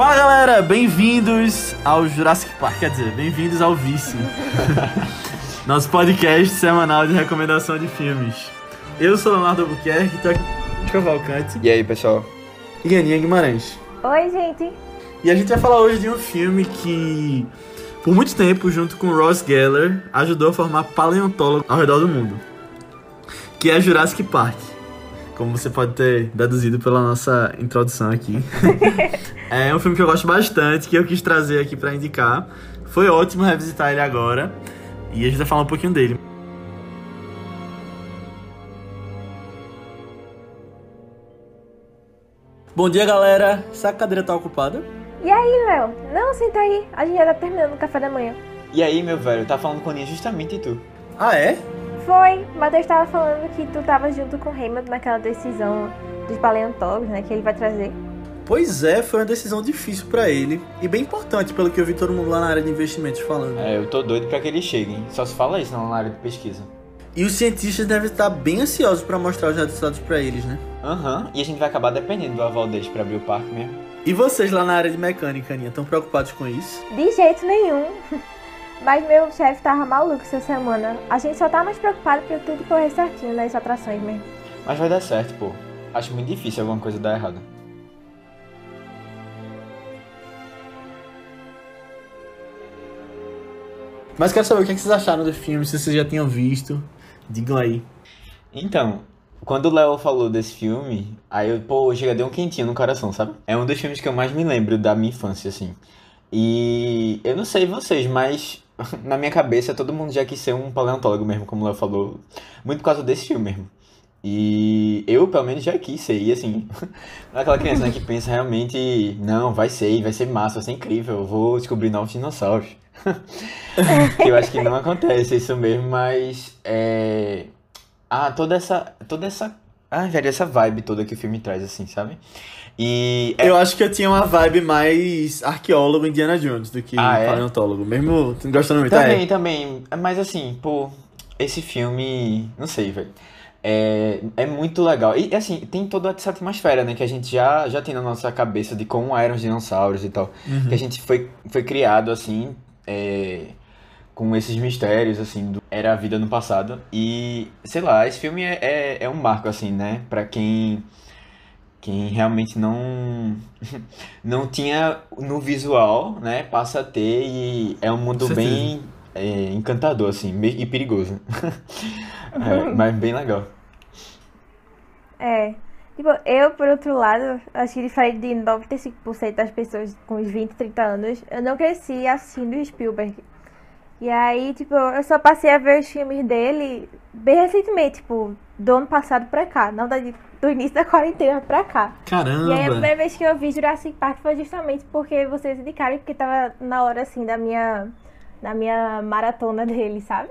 Fala galera, bem-vindos ao Jurassic Park, quer dizer, bem-vindos ao Vício, nosso podcast semanal de recomendação de filmes. Eu sou Leonardo Albuquerque, tô aqui com Cavalcante E aí, pessoal? e Aninha Guimarães. Oi, gente. E a gente vai falar hoje de um filme que, por muito tempo, junto com Ross Geller, ajudou a formar paleontólogos ao redor do mundo, que é Jurassic Park. Como você pode ter deduzido pela nossa introdução aqui. é um filme que eu gosto bastante, que eu quis trazer aqui pra indicar. Foi ótimo revisitar ele agora. E a gente vai falar um pouquinho dele. Bom dia, galera. Essa cadeira tá ocupada? E aí, Léo? Não, senta aí. A gente já tá terminando o café da manhã. E aí, meu velho, tá falando com a Aninha justamente tu. Ah, é? Foi. Matheus tava falando que tu tava junto com o Raymond naquela decisão dos paleontólogos, né? Que ele vai trazer. Pois é, foi uma decisão difícil pra ele e bem importante, pelo que eu vi todo mundo lá na área de investimentos falando. É, eu tô doido pra que eles cheguem. Só se fala isso na área de pesquisa. E os cientistas devem estar bem ansiosos pra mostrar os resultados pra eles, né? Aham, e a gente vai acabar dependendo do aval deles pra abrir o parque mesmo. E vocês lá na área de mecânica, Aninha, estão preocupados com isso? De jeito nenhum. Mas meu chefe tava maluco essa semana. A gente só tá mais preocupado pra tudo correr certinho nas atrações mesmo. Mas vai dar certo, pô. Acho muito difícil alguma coisa dar errado. Mas quero saber o que é que vocês acharam do filme, se vocês já tinham visto. Digam aí. Então, quando o Léo falou desse filme, aí eu, pô, chega, deu um quentinho no coração, sabe? É um dos filmes que eu mais me lembro da minha infância, assim. E eu não sei vocês, mas na minha cabeça todo mundo já quis ser um paleontólogo mesmo, como o Léo falou. Muito por causa desse filme mesmo. E eu, pelo menos, já quis ser. E assim, aquela criança né, que pensa realmente, não, vai ser, vai ser massa, vai ser incrível, eu vou descobrir novos dinossauros. que eu acho que não acontece isso mesmo, mas é. Ah, toda essa. Toda essa. Ah, velho, essa vibe toda que o filme traz, assim, sabe? E. é- Eu acho que eu tinha uma vibe mais arqueólogo Indiana Jones do que Ah, é? paleontólogo. Mesmo gostando muito, Também, é. também. Mas assim, pô, esse filme. Não sei, velho. É, é muito legal. E assim, tem toda essa atmosfera, né? Que a gente já, já tem na nossa cabeça de como eram os dinossauros e tal. Que a gente foi, foi criado assim. é, com esses mistérios, assim, do era a vida no passado. E, sei lá, esse filme é, é, é um marco, assim, né? Pra quem, quem realmente não, não tinha no visual, né? Passa a ter e é um mundo bem é, encantador, assim, e perigoso. É, mas bem legal. É. Tipo, eu, por outro lado, acho que diferente de 95% das pessoas com uns 20, 30 anos, eu não cresci assistindo Spielberg. E aí, tipo, eu só passei a ver os filmes dele bem recentemente, tipo, do ano passado pra cá, não da, do início da quarentena pra cá. E aí a Caramba! primeira vez que eu vi Jurassic Park foi justamente porque vocês indicaram, porque tava na hora, assim, da minha, da minha maratona dele, sabe?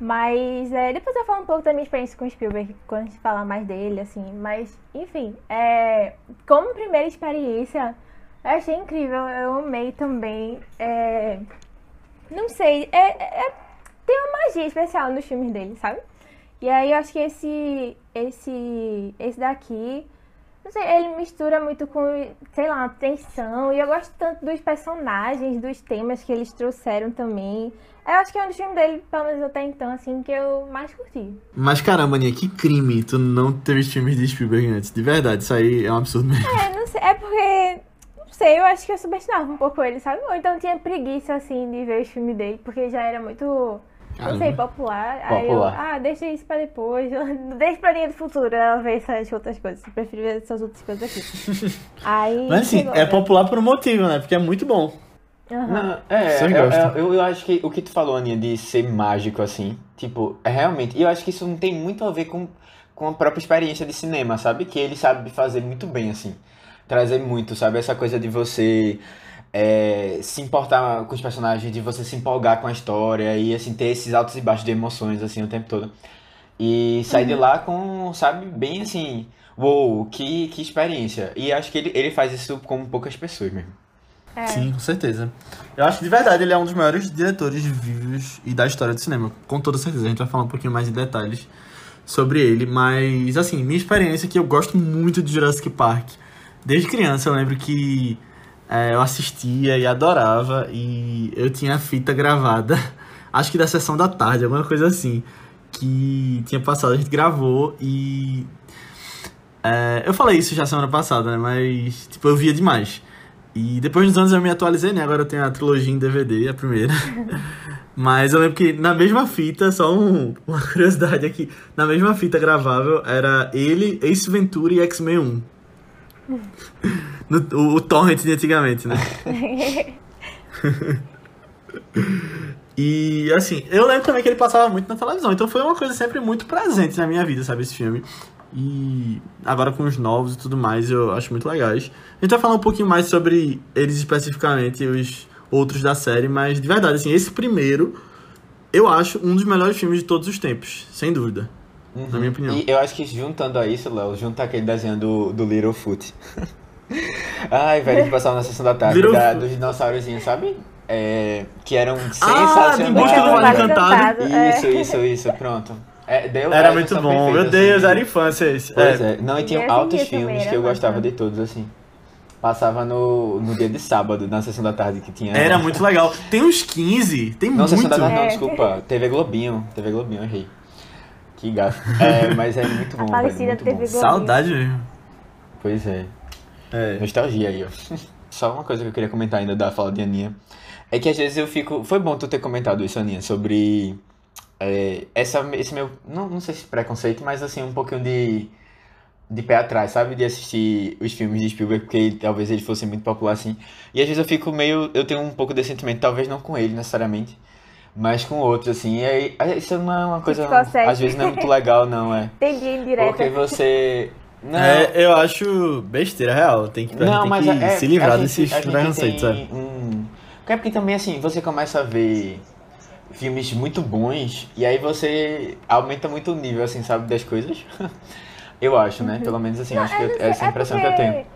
Mas é, depois eu falo um pouco da minha experiência com o Spielberg, quando a gente falar mais dele, assim. Mas, enfim, é, como primeira experiência, eu achei incrível, eu amei também. É, não sei, é, é- tem uma magia especial nos filmes dele, sabe? E aí eu acho que esse, esse, esse daqui, não sei, ele mistura muito com, sei lá, tensão. E eu gosto tanto dos personagens, dos temas que eles trouxeram também. Eu acho que é um dos filmes dele, pelo menos até então, assim, que eu mais curti. Mas caramba, Aninha, que crime tu não ter visto filmes de Spielberg antes. De verdade, isso aí é um absurdo mesmo. É, não sei, é porque, sei, eu acho que eu subestimava um pouco ele, sabe? Ou então tinha preguiça, assim, de ver os filmes dele, porque já era muito, não sei, Caramba. popular. Aí eu, Popular. ah, deixa isso pra depois, deixa pra linha do futuro, ela ver essas outras coisas. Eu prefiro ver essas outras coisas aqui. Aí, Mas assim, chegou, é né? popular por um motivo, né? Porque é muito bom. Aham. Não, é, eu, gostam? eu, eu acho que o que tu falou, Aninha, de ser mágico, assim, tipo, é realmente. E eu acho que isso não tem muito a ver com, com a própria experiência de cinema, sabe? Que ele sabe fazer muito bem, assim. Trazer muito, sabe? Essa coisa de você é, se importar com os personagens, de você se empolgar com a história e, assim, ter esses altos e baixos de emoções, assim, o tempo todo. E sair de lá com, sabe, bem assim, uou, que, que experiência. E acho que ele, ele faz isso com poucas pessoas mesmo. É. Sim, com certeza. Eu acho que de verdade ele é um dos maiores diretores vivos e da história do cinema. Com toda certeza. A gente vai falar um pouquinho mais em detalhes sobre ele. Mas, assim, minha experiência é que eu gosto muito de Jurassic Park. Desde criança eu lembro que é, eu assistia e adorava. E eu tinha a fita gravada, acho que da sessão da tarde, alguma coisa assim. Que tinha passado, a gente gravou e. é, eu falei isso já semana passada, né? Mas, tipo, eu via demais. E depois dos anos eu me atualizei, né? Agora eu tenho a trilogia em DVD, a primeira. Mas eu lembro que na mesma fita, só um- uma curiosidade aqui, na mesma fita gravável era ele, Ace Ventura e X-Men 1. No- o, o Torrent de antigamente, né? E assim, eu lembro também que ele passava muito na televisão, então foi uma coisa sempre muito presente na minha vida, sabe, esse filme. E agora com os novos e tudo mais, eu acho muito legais. A gente vai falar um pouquinho mais sobre eles especificamente, os outros da série, mas de verdade, assim, esse primeiro eu acho um dos melhores filmes de todos os tempos, sem dúvida. Na minha opinião. E eu acho que juntando a isso, Léo, junta aquele desenho do, do Littlefoot. Ai, velho, que passava na sessão da tarde, Little da, dos dinossaurozinhos, sabe? É, que eram Ah, sensacionais. de busca do Vale Encantado. Isso, isso, isso, pronto. É, deu, Era muito bom, meu Deus, assim. era infância esse. Pois É. é. Não, e tinha altos filmes que eu gostava de todos, assim. Passava no, no dia de sábado, na sessão da tarde que tinha. Era muito legal. Tem uns 15, tem Não, muito. sessão da tarde não, É. desculpa. TV Globinho. TV Globinho, errei. Que gato. É, mas é muito bom, velho. falecida Muito TV bom. Saudade mesmo. Pois é. É. Nostalgia aí, ó. Só uma coisa que eu queria comentar ainda da fala de Aninha. É que às vezes eu fico. Foi bom tu ter comentado isso, Aninha, sobre. é, essa, esse meu. Não, não sei se preconceito, mas assim, um pouquinho de. De pé atrás, sabe? De assistir os filmes de Spielberg, porque talvez ele fosse muito popular assim. E às vezes eu fico meio. Eu tenho um pouco desse sentimento, talvez não com ele necessariamente, mas com outros, assim. E aí, isso não é uma coisa. Às vezes não é muito legal, não, é. Entendi indireta. Porque você. Não, É, eu acho besteira real. Tem que, a gente não, tem mas que é, se livrar gente- desses preconceitos, tem sabe? Um... É porque também, assim, você começa a ver filmes muito bons e aí você aumenta muito o nível, assim, sabe, das coisas. eu acho, né? Pelo menos, assim, acho que eu eu- não sei, essa é a impressão que eu porque- tenho.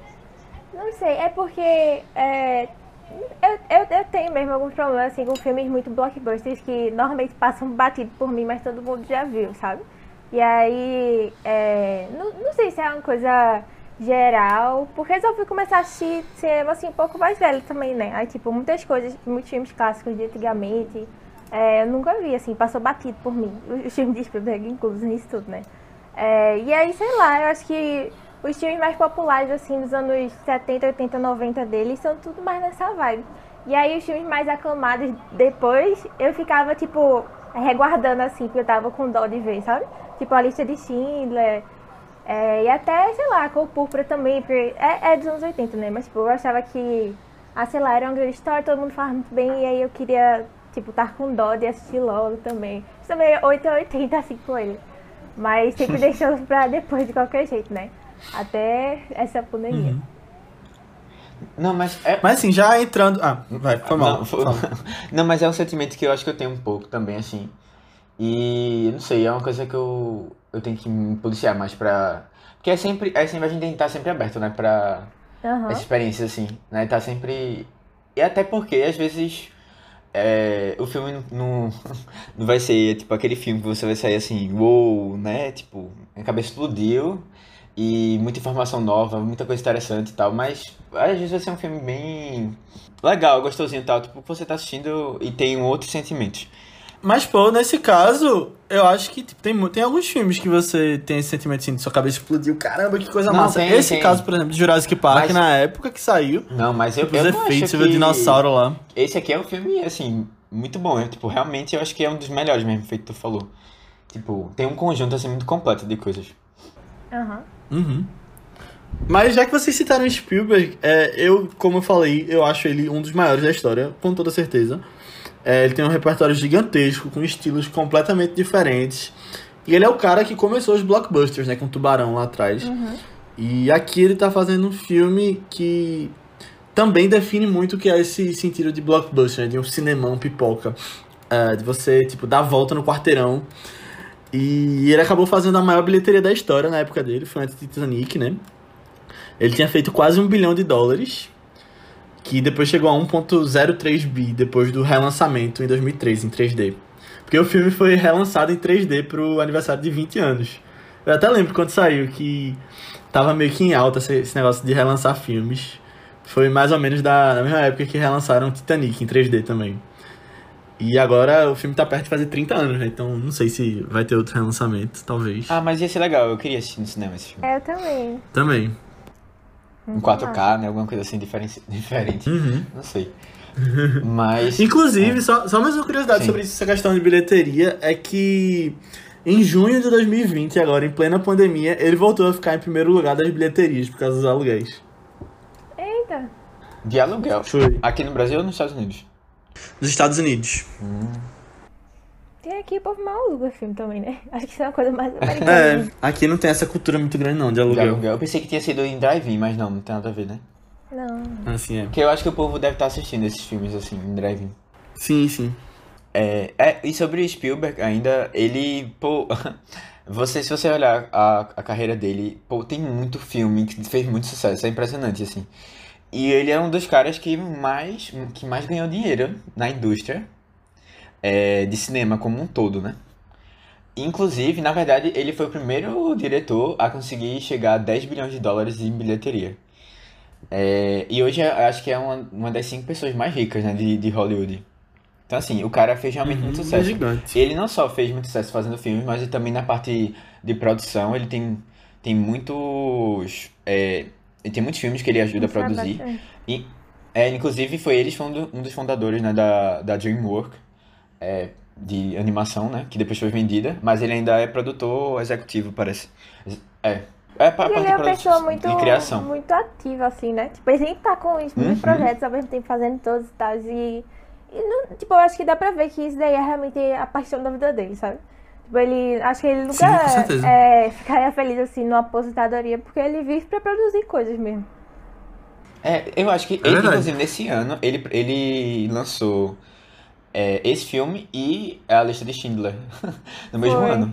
Não sei, é porque é, eu, eu, eu tenho mesmo alguns problemas assim com filmes muito blockbusters que normalmente passam batido por mim, mas todo mundo já viu, sabe? E aí, é, não, não sei se é uma coisa geral, porque resolvi começar a assistir assim um pouco mais velho também, né? Aí, tipo, muitas coisas, muitos filmes clássicos de antigamente, é, eu nunca vi, assim, passou batido por mim. Os filmes de Spielberg inclusos nisso tudo, né? É, e aí, sei lá, eu acho que os filmes mais populares, assim, dos anos 70, 80, 90 deles, são tudo mais nessa vibe. E aí, os filmes mais aclamados depois, eu ficava, tipo, reguardando, assim, porque eu tava com dó de ver, sabe? Tipo, a lista de Schindler, é, e até, sei lá, Cor Púrpura também, porque é, é dos anos 80, né? Mas, tipo, eu achava que, ah, sei lá, era uma grande história, todo mundo falava muito bem, e aí eu queria, tipo, estar com dó de assistir logo também. Isso também é 8 ou 80, assim, com ele. Mas sempre deixando pra depois de qualquer jeito, né? Até essa pandemia. Uhum. Não, mas é. Mas assim, já entrando. Ah, vai, foi mal. Não, foi- não, mas é um sentimento que eu acho que eu tenho um pouco também, assim. E não sei, é uma coisa que eu, eu tenho que me policiar mais pra. Porque é sempre. É sempre a gente tem que estar sempre aberto, né? Pra Aham. essa experiência, assim, né? Tá sempre. E até porque, às vezes, é, o filme não, não, não vai ser, tipo, aquele filme que você vai sair assim, uou, né? Tipo, a cabeça explodiu e muita informação nova, muita coisa interessante e tal, mas às vezes vai ser um filme bem legal, gostosinho e tal, tipo, que você tá assistindo e tem um outros sentimentos. Mas, pô, nesse caso, eu acho que tipo, tem, tem alguns filmes que você tem esse sentimento assim, de sua cabeça explodiu. Caramba, que coisa Não, massa. tem, esse tem. caso, por exemplo, de Jurassic Park, Mas- na época que saiu, Não, mas eu, tipo, eu os efeitos, vê o que... dinossauro lá. Esse aqui é um filme, assim, muito bom. É, tipo, realmente eu acho que é um dos melhores mesmo, feito que tu falou. Tipo, tem um conjunto, assim, muito completo de coisas. Aham. Uhum. Mas já que vocês citaram Spielberg, é, eu, como eu falei, eu acho ele um dos maiores da história, com toda certeza. É, ele tem um repertório gigantesco, com estilos completamente diferentes. E ele é o cara que começou os blockbusters, né, com Tubarão lá atrás. E aqui ele tá fazendo um filme que também define muito o que é esse sentido de blockbuster, né, de um cinemão pipoca. É, de você, tipo, dar a volta no quarteirão. E ele acabou fazendo a maior bilheteria da história na época dele, foi antes de Titanic, né? Ele tinha feito quase um bilhão de dólares, que depois chegou a 1.03 bi depois do relançamento em 2013 em 3D. Porque o filme foi relançado em 3D pro aniversário de 20 anos. Eu até lembro quando saiu que tava meio que em alta esse, negócio de relançar filmes. Foi mais ou menos da, da mesma época que relançaram Titanic em 3D também. E agora o filme tá perto de fazer 30 anos, né? Então não sei se vai ter outro relançamento, talvez. Ah, mas ia ser legal, eu queria assistir no cinema esse filme. É, eu também. Também. Em 4K, né? Alguma coisa assim diferente. diferente. Uhum. Não sei. Mas. Inclusive, só, só mais uma curiosidade Sim. sobre essa questão de bilheteria é que em junho de 2020, agora em plena pandemia, ele voltou a ficar em primeiro lugar das bilheterias por causa dos aluguéis. Eita. De aluguel. Foi. Aqui no Brasil ou nos Estados Unidos? Nos Estados Unidos. Tem aqui o povo mal aluga filme também, né? Acho que isso é uma coisa mais americana. É, aqui não tem essa cultura muito grande não, de De aluguel. aluguel. Eu pensei que tinha sido em drive-in, mas não, não tem nada a ver, né? Não. Assim é. Porque eu acho que o povo deve estar assistindo esses filmes assim, em drive-in. Sim, sim. É, é, e sobre Spielberg ainda, ele, pô, você, se você olhar a, a carreira dele, pô, tem muito filme que fez muito sucesso, é impressionante, assim. E ele é um dos caras que mais, que mais ganhou dinheiro na indústria é, de cinema como um todo, né? Inclusive, na verdade, ele foi o primeiro diretor a conseguir chegar a 10 bilhões de dólares em bilheteria. É, e hoje acho que é uma, uma das cinco pessoas mais ricas, né, de, de Hollywood. Então, assim, o cara fez realmente muito É sucesso. gigante. Ele não só fez muito sucesso fazendo filmes, mas também na parte de produção, ele tem, tem muitos. É, ele tem muitos filmes que ele ajuda a Sabe produzir. E, é, inclusive, foi ele um, do- dos fundadores né, da, da DreamWorks, é, de animação, né? Que depois foi vendida, mas ele ainda é produtor executivo, parece. É. É pra E ele é uma pessoa muito, e muito ativa, assim, né? Tipo, ele sempre tá com os muitos Uhum. projetos ao mesmo tempo, fazendo todos e tal. E, e não, tipo, eu acho que dá pra ver que isso daí é realmente a paixão da vida dele, sabe? Tipo, ele. Acho que ele Sim, nunca certeza. é, ficaria feliz assim numa aposentadoria, porque ele vive pra produzir coisas mesmo. É, eu acho que, ele, verdade. inclusive, nesse ano, ele, ele lançou é, esse filme e a lista de Schindler no mesmo Foi. ano.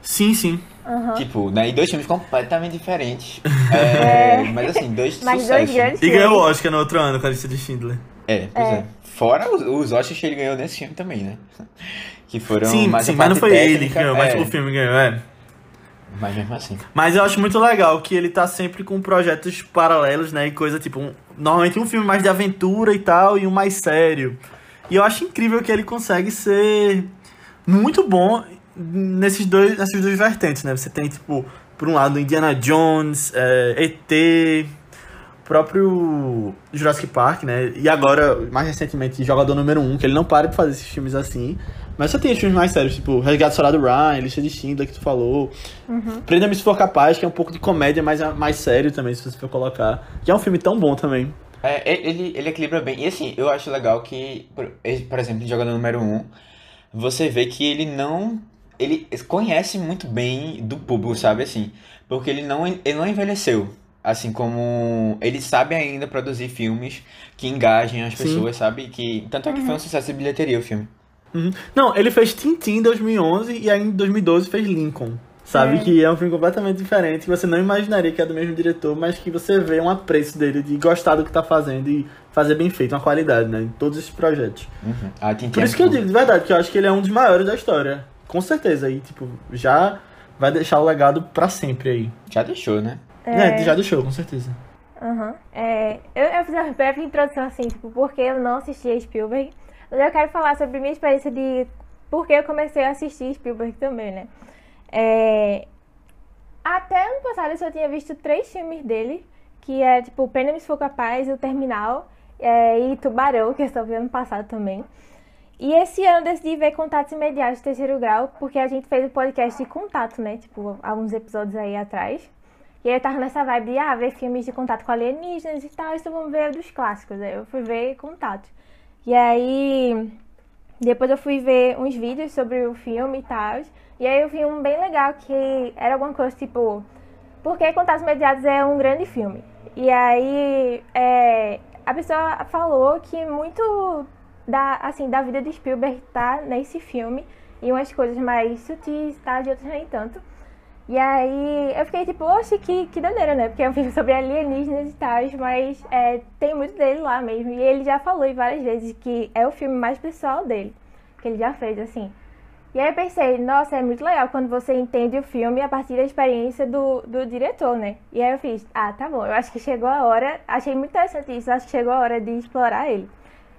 Sim, sim. Aham. Tipo, né? E dois filmes completamente diferentes. É, Mas assim, dois Mas sucessos. dois grandes E ganhou o. Oscar no outro ano com a lista de Schindler. É, pois é. Fora os, os Oscars que ele ganhou nesse filme também, né? Que foram sim, mais sim, mas não foi ele que técnica, ganhou, mas é, o filme ganhou, é. Mas mesmo assim. Mas eu acho muito legal que ele tá sempre com projetos paralelos, né? E coisa tipo, um- normalmente um filme mais de aventura e tal, e um mais sério. E eu acho incrível que ele consegue ser muito bom nesses dois, nessas duas vertentes, né? Você tem, tipo, por um lado, Indiana Jones, é, ET, próprio Jurassic Park, né? E agora, mais recentemente, Jogador Número 1, que ele não para de fazer esses filmes assim. Mas você tem os filmes mais sérios, tipo Resgate do Soldado Ryan, Lista de Schindler, que tu falou. Prenda-me se for capaz, que é um pouco de comédia, mas é mais sério também, se você for colocar. Que é um filme tão bom também. É, ele, ele equilibra bem. E assim, eu acho legal que, por, por exemplo, em Jogador Número 1, você vê que ele não. Ele conhece muito bem do público, sabe? Assim, porque ele não, ele não envelheceu. Assim como ele sabe ainda produzir filmes que engajem as Sim. pessoas, sabe? Que, tanto é que foi um sucesso de bilheteria o filme. Uhum. Não, ele fez Tintin em 2011 e aí em 2012 fez Lincoln. Sabe? É. Que é um filme completamente diferente, que você não imaginaria que é do mesmo diretor, mas que você vê um apreço dele de gostar do que tá fazendo e fazer bem feito, uma qualidade, né? Em todos esses projetos. Uhum. Ah, Tintin Por é isso que eu digo, de verdade, que eu acho que ele é um dos maiores da história. Com certeza. E, tipo, já vai deixar o legado pra sempre aí. Já deixou, né? É, já deixou, com certeza. Aham. É, eu, eu fiz uma breve introdução assim, tipo, porque eu não assisti a Spielberg. Mas eu quero falar sobre minha experiência de por que eu comecei a assistir Spielberg também, né? É, até ano passado eu só tinha visto três filmes dele, que é tipo Pena-me se for capaz, O Terminal é, e Tubarão, que eu só vi ano passado também. E esse ano eu decidi ver Contatos Imediatos de Terceiro Grau, porque a gente fez o podcast de contato, né? Tipo, alguns episódios aí atrás. E aí eu tava nessa vibe de, ah, ver filmes de contato com alienígenas e tal, então vamos ver dos clássicos. Aí eu fui ver contato. E aí, depois eu fui ver uns vídeos sobre o filme e tal. E aí eu vi um bem legal que era alguma coisa tipo, por que Contatos Imediatos é um grande filme? E aí, é, a pessoa falou que muito da, assim, da vida de Spielberg tá nesse filme. E umas coisas mais sutis e tal, e outras nem tanto. E aí eu fiquei tipo, oxe, que, que doideira, né? Porque é um filme sobre alienígenas e tal, mas é, tem muito dele lá mesmo. E ele já falou várias vezes que é o filme mais pessoal dele, que ele já fez, assim. E aí eu pensei, nossa, é muito legal quando você entende o filme a partir da experiência do, do diretor, né? E aí eu fiz, ah, tá bom, eu acho que chegou a hora, achei muito interessante isso, acho que chegou a hora de explorar ele.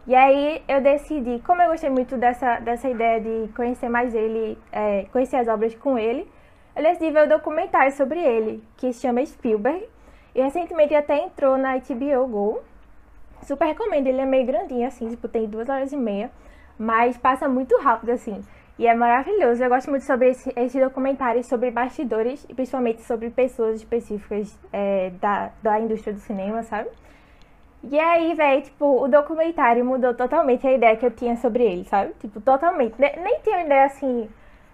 E aí eu decidi, como eu gostei muito dessa, dessa ideia de conhecer mais ele, é, conhecer as obras com ele, eu decidi ver um documentário sobre ele, que se chama Spielberg. E recentemente até entrou na HBO Go. Super recomendo, ele é meio grandinho, assim, tipo, tem duas horas e meia. Mas passa muito rápido, assim. E é maravilhoso. Eu gosto muito sobre esse, esse documentário sobre bastidores e principalmente sobre pessoas específicas é, da, da indústria do cinema, sabe? E aí, velho, tipo, o documentário mudou totalmente a ideia que eu tinha sobre ele, sabe? Tipo, totalmente. Nem, nem tinha ideia assim.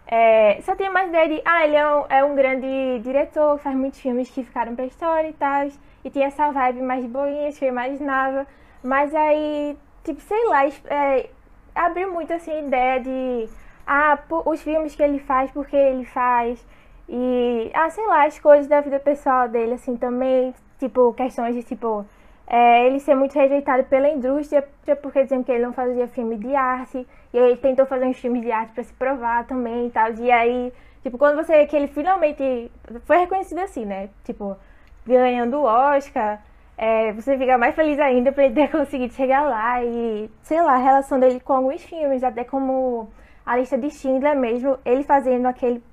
É, só tinha mais ideia de, ah, ele é um, é um grande diretor, faz muitos filmes que ficaram pra história e tal. E tinha essa vibe mais de boinha que eu imaginava. Mas aí, tipo, sei lá, é, abriu muito assim a ideia de ah, os filmes que ele faz, porque ele faz. E, ah, sei lá, as coisas da vida pessoal dele, assim, também. Tipo, questões de, tipo, é, ele ser muito rejeitado pela indústria, porque diziam que ele não fazia filme de arte. E aí ele tentou fazer uns filmes de arte para se provar também e tal. E aí, tipo, quando você que ele finalmente foi reconhecido assim, né? Tipo, ganhando o Oscar. É, você fica mais feliz ainda por ele ter conseguido chegar lá e, sei lá, a relação dele com alguns filmes, até como a lista de Schindler mesmo, ele fazendo aquele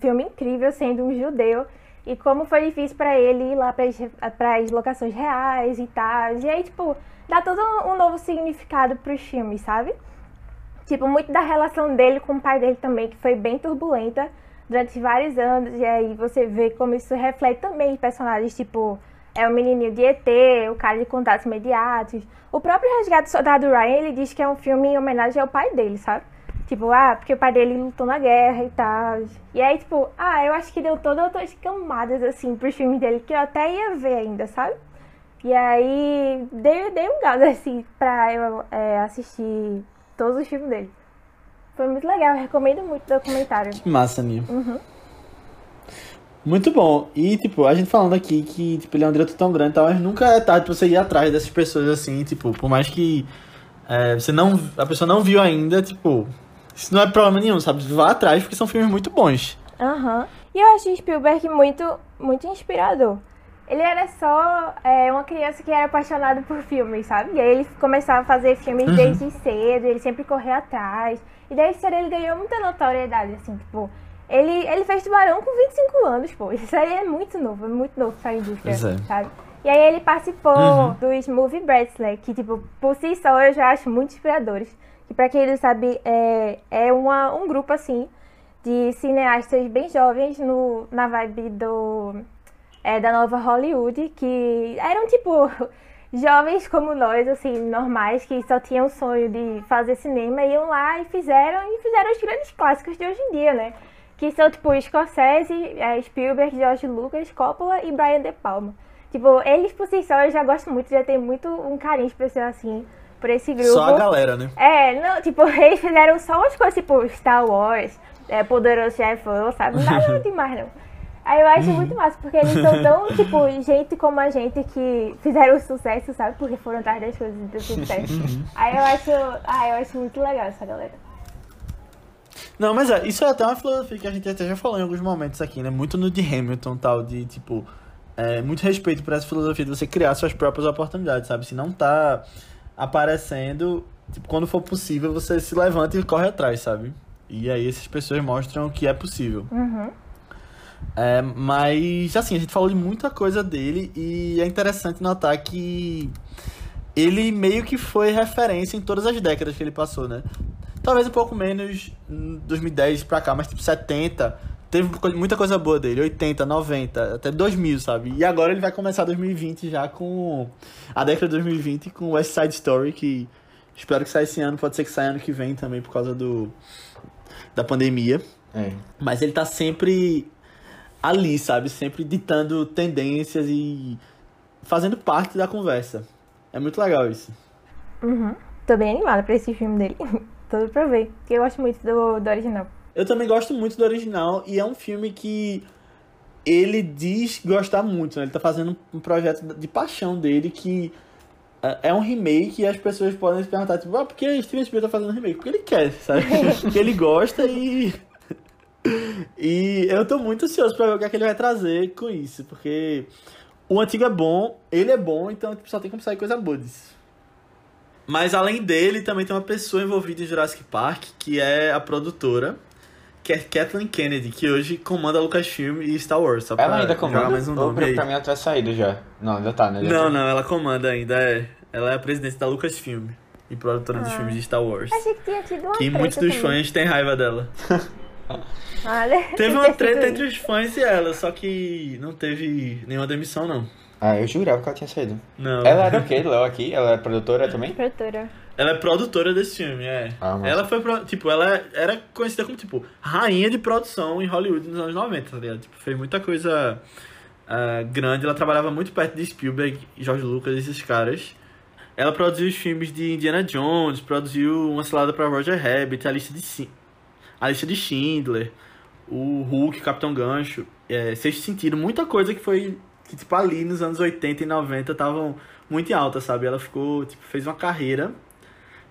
filme incrível, sendo um judeu, e como foi difícil para ele ir lá para as locações reais e tal. E aí, tipo, dá todo um novo significado para os filmes, sabe? Tipo, muito da relação dele com o pai dele também, que foi bem turbulenta durante vários anos, e aí você vê como isso reflete também personagens, tipo, é o menininho de ET, o cara de contatos imediatos. O próprio Resgate do Soldado Ryan, ele diz que é um filme em homenagem ao pai dele, sabe? Tipo, ah, porque o pai dele lutou na guerra e tal. E aí, tipo, ah, eu acho que deu todas outras camadas, assim, pros filmes dele, que eu até ia ver ainda, sabe? E aí, dei, dei um gado, assim, pra eu é, assistir todos os filmes dele. Foi muito legal, eu recomendo muito o documentário. Que massa, minha. Uhum. Muito bom. E, tipo, a gente falando aqui que, tipo, ele é um diretor tão grande e tal, mas nunca é tarde pra você ir atrás dessas pessoas, assim, tipo, por mais que é, você não, a pessoa não viu ainda, tipo, isso não é problema nenhum, sabe? Vá atrás, porque são filmes muito bons. Aham. Uhum. E eu acho Spielberg muito, muito inspirador. Ele era só é, uma criança que era apaixonada por filmes, sabe? E aí ele começava a fazer filmes uhum. desde cedo, ele sempre corria atrás. E desde cedo ele ganhou muita notoriedade, assim, tipo... Ele, ele fez Tubarão com 25 anos, pô. Isso aí é muito novo, é muito novo pra indústria, é. sabe? E aí ele participou uhum. dos Movie Bresler, que, tipo, por si só eu já acho muito inspiradores que para quem não sabe é, é uma, um grupo assim de cineastas bem jovens no, na vibe do, é, da nova Hollywood, que eram tipo jovens como nós, assim, normais, que só tinham o sonho de fazer cinema, iam lá e fizeram, e fizeram os grandes clássicos de hoje em dia, né? Que são tipo Scorsese, é, Spielberg, George Lucas, Coppola e Brian De Palma. Tipo, eles por si só eu já gosto muito, já tenho muito um carinho especial assim por esse grupo. Só a galera, né? É, não, tipo, eles fizeram só umas coisas tipo Star Wars, é, Poderoso Chefão, sabe? Nada demais, não. Aí eu acho uhum. muito massa, porque eles são tão, tipo, gente como a gente que fizeram sucesso, sabe? Porque foram atrás das coisas do sucesso. Uhum. Aí eu acho. Ah, eu acho muito legal essa galera. Não, mas é, isso é até uma filosofia que a gente até já falou em alguns momentos aqui, né? Muito no de Hamilton tal, de tipo. É, muito respeito por essa filosofia de você criar suas próprias oportunidades, sabe? Se não tá aparecendo, tipo, quando for possível, você se levanta e corre atrás, sabe? E aí essas pessoas mostram que é possível. Uhum. É, mas, assim, a gente falou de muita coisa dele e é interessante notar que ele meio que foi referência em todas as décadas que ele passou, né? Talvez um pouco menos 2010 pra cá, mas tipo 70 teve muita coisa boa dele, 80, 90, até 2000, sabe? E agora ele vai começar 2020 já com a década de 2020 com West Side Story, que espero que saia esse ano, pode ser que saia ano que vem também por causa do da pandemia. É. Mas ele tá sempre ali, sabe? Sempre ditando tendências e fazendo parte da conversa. É muito legal isso. Uhum. Tô bem animada pra esse filme dele. Tô pra ver, porque eu gosto muito do, do original. Eu também gosto muito do original e é um filme que ele diz gostar muito, né? Ele tá fazendo um projeto de paixão dele que é é um remake e as pessoas podem se perguntar, tipo, ah, por que Steven Spielberg tá fazendo remake? Porque ele quer, sabe? Porque ele gosta e. E eu tô muito ansioso pra ver o que, é que ele vai trazer com isso, porque o antigo é bom, ele é bom, então tipo, só tem como sair coisa boa disso. Mas além dele, também tem uma pessoa envolvida em Jurassic Park, que é a produtora, que é Kathleen Kennedy, que hoje comanda Lucasfilm e Star Wars. Só Ela ainda comanda? mais um Ou nome pra, mim ela tá saído já. Não, ainda tá, né? Já Não, tá. não, ela comanda ainda, é. Ela é a presidente da Lucasfilm e produtora dos Ah. filmes de Star Wars. Achei que tinha tido uma Que muitos dos também. fãs têm raiva dela. Olha, Teve uma treta entre os fãs e ela, só que não teve nenhuma demissão, não. Ah, eu jurava que ela tinha saído. Não. Ela era o quê, Léo, aqui? Ela é produtora também? Produtora. Ela é produtora desse filme, é. Ah, mas- ela foi, pro- tipo, ela era conhecida como, tipo, rainha de produção em Hollywood nos anos 90, tá ligado? Tipo, fez muita coisa ah, grande. Ela trabalhava muito perto de Spielberg, George Lucas, esses caras. Ela produziu os filmes de Indiana Jones, produziu uma cilada pra Roger Rabbit, a lista de, a lista de Schindler, o Hulk, Capitão Gancho, é, Sexto Sentido, muita coisa que foi, que tipo, ali nos anos 80 e 90 estavam muito em alta, sabe? Ela ficou, tipo, fez uma carreira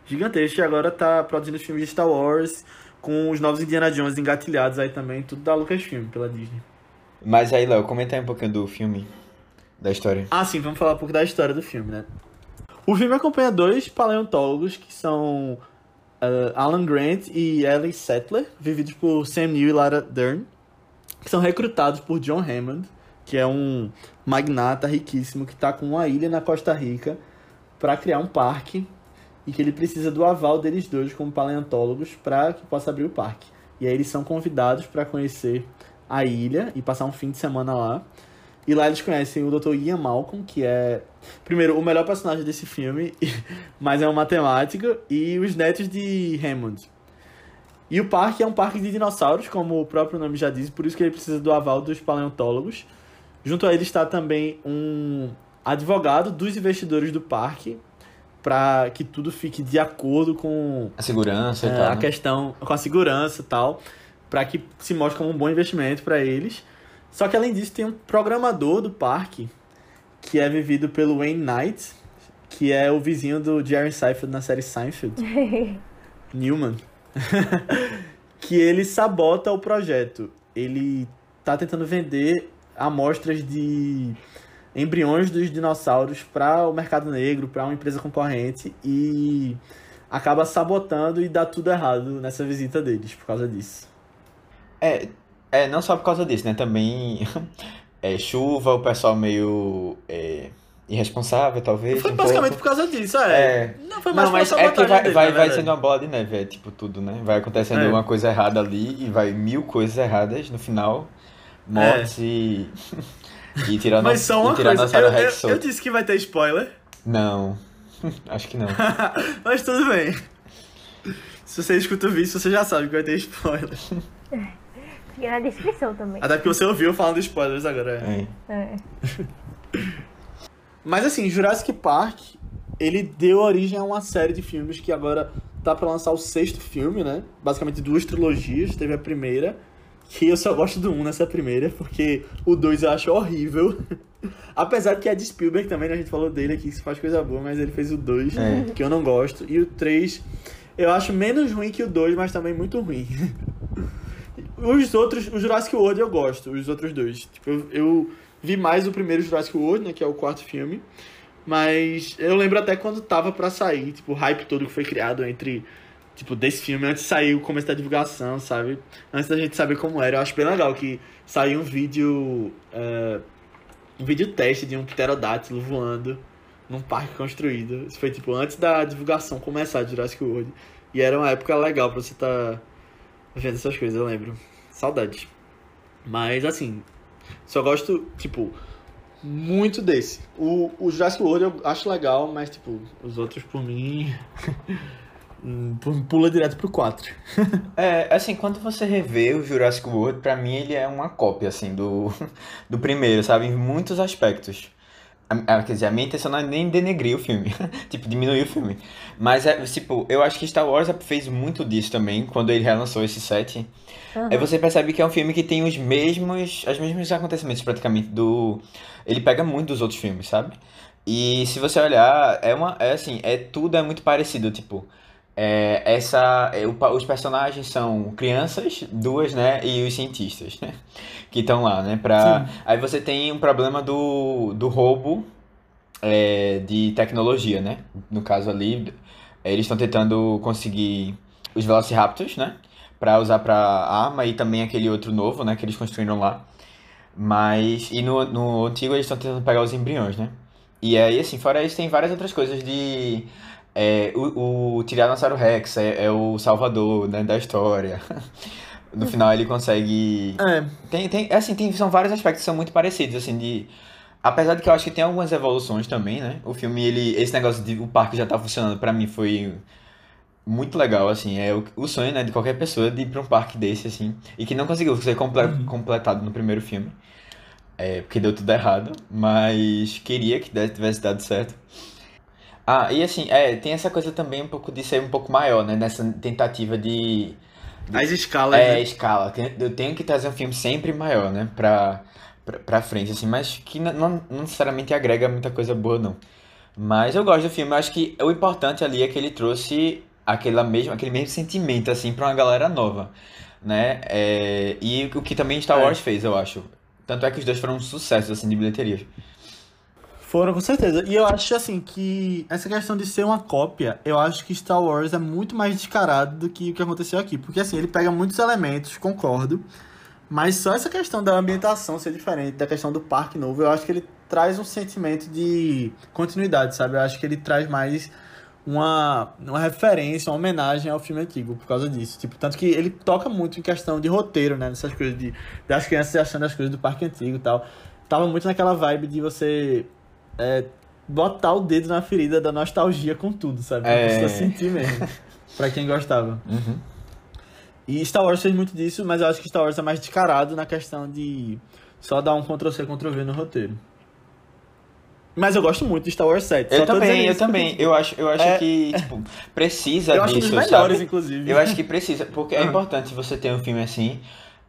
gigantesca e agora tá produzindo os filmes de Star Wars com os novos Indiana Jones engatilhados aí também, tudo da Lucasfilm, pela Disney. Mas aí, Léo, comenta aí um pouquinho do filme, da história. Ah, sim, vamos falar um pouco da história do filme, né? O filme acompanha dois paleontólogos que são eh, Alan Grant e Ellie Settler, vividos por Sam Neill e Lara Dern, que são recrutados por John Hammond, que é um magnata riquíssimo que está com uma ilha na Costa Rica para criar um parque e que ele precisa do aval deles dois como paleontólogos para que possa abrir o parque. E aí eles são convidados para conhecer a ilha e passar um fim de semana lá. E lá eles conhecem o Dr. Ian Malcolm, que é, primeiro, o melhor personagem desse filme, mas é um matemático, e os netos de Hammond. E o parque é um parque de dinossauros, como o próprio nome já diz, por isso que ele precisa do aval dos paleontólogos. Junto a ele está também um advogado dos investidores do parque, para que tudo fique de acordo com A segurança e é, tal. a né? questão com a segurança e tal, para que se mostre como um bom investimento para eles. Só que além disso tem um programador do parque que é vivido pelo Wayne Knight, que é o vizinho do Jerry Seinfeld na série Seinfeld, Newman, que ele sabota o projeto. Ele tá tentando vender amostras de embriões dos dinossauros para o mercado negro, para uma empresa concorrente e acaba sabotando e dá tudo errado nessa visita deles por causa disso. É, é, não só por causa disso, né? Também é, chuva, o pessoal meio é, irresponsável, talvez. Foi um basicamente pouco. por causa disso, é. É. Não, foi mais Não, mas por é que vai, dele, vai, vai sendo uma bola de neve, é tipo tudo, né? Vai acontecendo É. uma coisa errada ali e vai mil coisas erradas no final. Mortes e. E tirar Mas só uma coisa, eu, eu, eu disse que vai ter spoiler, Não. Acho que não. mas tudo bem. Se você escuta o vídeo, você já sabe que vai ter spoiler. Fica na descrição também. Até porque você ouviu falando spoilers agora. é. É. É. Mas assim, Jurassic Park, ele deu origem a uma série de filmes que agora tá pra lançar o sexto filme, né? Basicamente duas trilogias. Teve a primeira, que eu só gosto do um nessa primeira, porque o dois eu acho horrível. Apesar que é de Spielberg também, né? A gente falou dele aqui, que faz coisa boa, mas ele fez o dois, É. que eu não gosto. E o três eu acho menos ruim que o dois, mas também muito ruim. Os outros, o Jurassic World eu gosto, os outros dois. Tipo, eu, eu vi mais o primeiro Jurassic World, né, que é o quarto filme. Mas eu lembro até quando tava pra sair, tipo, o hype todo que foi criado entre, tipo, desse filme, antes de sair o começo da divulgação, sabe? Antes da gente saber como era. Eu acho bem legal que saiu um vídeo, é, um vídeo teste de um pterodátilo voando num parque construído. Isso foi, tipo, antes da divulgação começar de Jurassic World. E era uma época legal pra você tá vendo essas coisas, eu lembro. Saudade. Mas, assim, só gosto, tipo, muito desse. O, o Jurassic World eu acho legal, mas, tipo, os outros, por mim, pula direto pro 4. É, assim, quando você revê o Jurassic World, pra mim ele é uma cópia, assim, do, do primeiro, sabe? Em muitos aspectos. A- Quer dizer, a minha intenção não é nem denegrir o filme, tipo, diminuir o filme. Mas, é, tipo, eu acho que Star Wars fez muito disso também, quando ele relançou esse set. Aí você percebe que é um filme que tem os mesmos, os mesmos acontecimentos praticamente do... Ele pega muito dos outros filmes, sabe? E se você olhar, é uma. É assim, é tudo é muito parecido, tipo. É, essa, é, o os personagens são crianças, duas, né? E os cientistas, né? Que estão lá, né? Pra, Sim. aí você tem um problema do, do roubo é, de tecnologia, né? No caso ali, eles estão tentando conseguir os Velociraptors, né? Pra usar pra arma e também aquele outro novo, né? Que eles construíram lá. Mas, e no, no antigo eles estão tentando pegar os embriões, né? E aí, assim, fora isso, tem várias outras coisas de. É, o, o Tiranossauro Rex é, é o salvador, né, da história. No final ele consegue. É, Tem, tem, assim, tem, são vários aspectos que são muito parecidos, assim, de. Apesar de que eu acho que tem algumas evoluções também, né? O filme, ele. Esse negócio de o parque já tá funcionando, pra mim foi muito legal, assim. É o, o sonho, né, de qualquer pessoa de ir pra um parque desse, assim. E que não conseguiu ser comple- completado no primeiro filme. É, porque deu tudo errado. Mas queria que tivesse dado certo. Ah, e assim, é, tem essa coisa também um pouco de ser um pouco maior, né? Nessa tentativa de. as escalas, É, né? escala. Eu tenho que trazer um filme sempre maior, né? Pra, pra, pra frente, assim. Mas que não, não necessariamente agrega muita coisa boa, não. Mas eu gosto do filme. Eu acho que o importante ali é que ele trouxe aquela mesma, aquele mesmo sentimento, assim, pra uma galera nova, né? É, e o que também Star É. Wars fez, eu acho. Tanto é que os dois foram um sucesso, assim, de bilheteria. Foram, com certeza. E eu acho, assim, que essa questão de ser uma cópia, eu acho que Star Wars é muito mais descarado do que o que aconteceu aqui. Porque, assim, ele pega muitos elementos, concordo, mas só essa questão da ambientação ser diferente, da questão do parque novo, eu acho que ele traz um sentimento de continuidade, sabe? Eu acho que ele traz mais uma, uma referência, uma homenagem ao filme antigo por causa disso. Tipo, tanto que ele toca muito em questão de roteiro, né? Nessas coisas de das crianças achando as coisas do parque antigo e tal. Tava muito naquela vibe de você é, botar o dedo na ferida da nostalgia com tudo, sabe? Pra É. pessoa sentir mesmo. pra quem gostava. Uhum. E Star Wars fez muito disso, mas eu acho que Star Wars é mais descarado na questão de só dar um Ctrl-C, Ctrl-V no roteiro. Mas eu gosto muito de Star Wars 7. Eu também, eu também. Eu acho, eu acho É. que, tipo, precisa Eu acho dos disso, melhores, sabe? inclusive. Eu acho que precisa, porque é Ah. importante você ter um filme assim,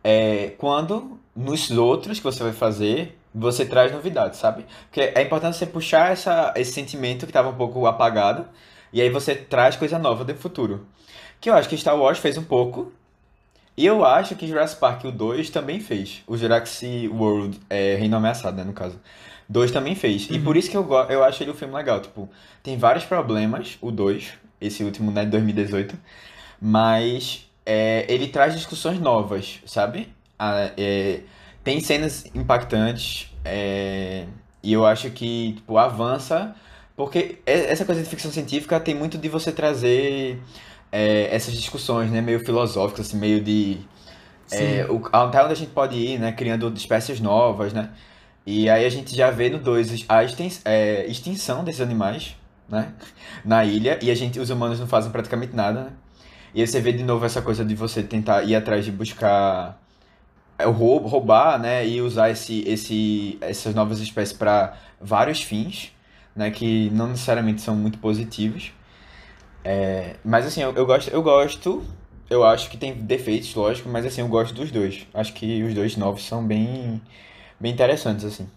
é, quando nos outros que você vai fazer, você traz novidades, sabe? Porque é importante você puxar essa, esse sentimento que estava um pouco apagado, e aí você traz coisa nova do futuro. Que eu acho que Star Wars fez um pouco, e eu acho que Jurassic Park o 2 também fez. O Jurassic World, é, Reino Ameaçado, né, no caso. 2 também fez. E por isso que eu, eu acho ele um filme legal. Tipo, tem vários problemas, o 2, esse último, né, de 2018. Mas é, ele traz discussões novas, sabe? Ah, é, tem cenas impactantes é, e eu acho que tipo, avança porque essa coisa de ficção científica tem muito de você trazer é, essas discussões, né, meio filosóficas, assim, meio de é, o, até onde a gente pode ir, né, criando espécies novas, né? E aí a gente já vê no 2 a é, extinção desses animais, né, na ilha e a gente, os humanos não fazem praticamente nada, né? E aí você vê de novo essa coisa de você tentar ir atrás de buscar roubo, roubar, né, e usar esse, esse, essas novas espécies para vários fins, né, que não necessariamente são muito positivos. É, mas assim, eu, eu gosto, eu gosto, eu acho que tem defeitos, lógico, mas assim, eu gosto dos dois. Acho que os dois novos são bem, bem interessantes, assim.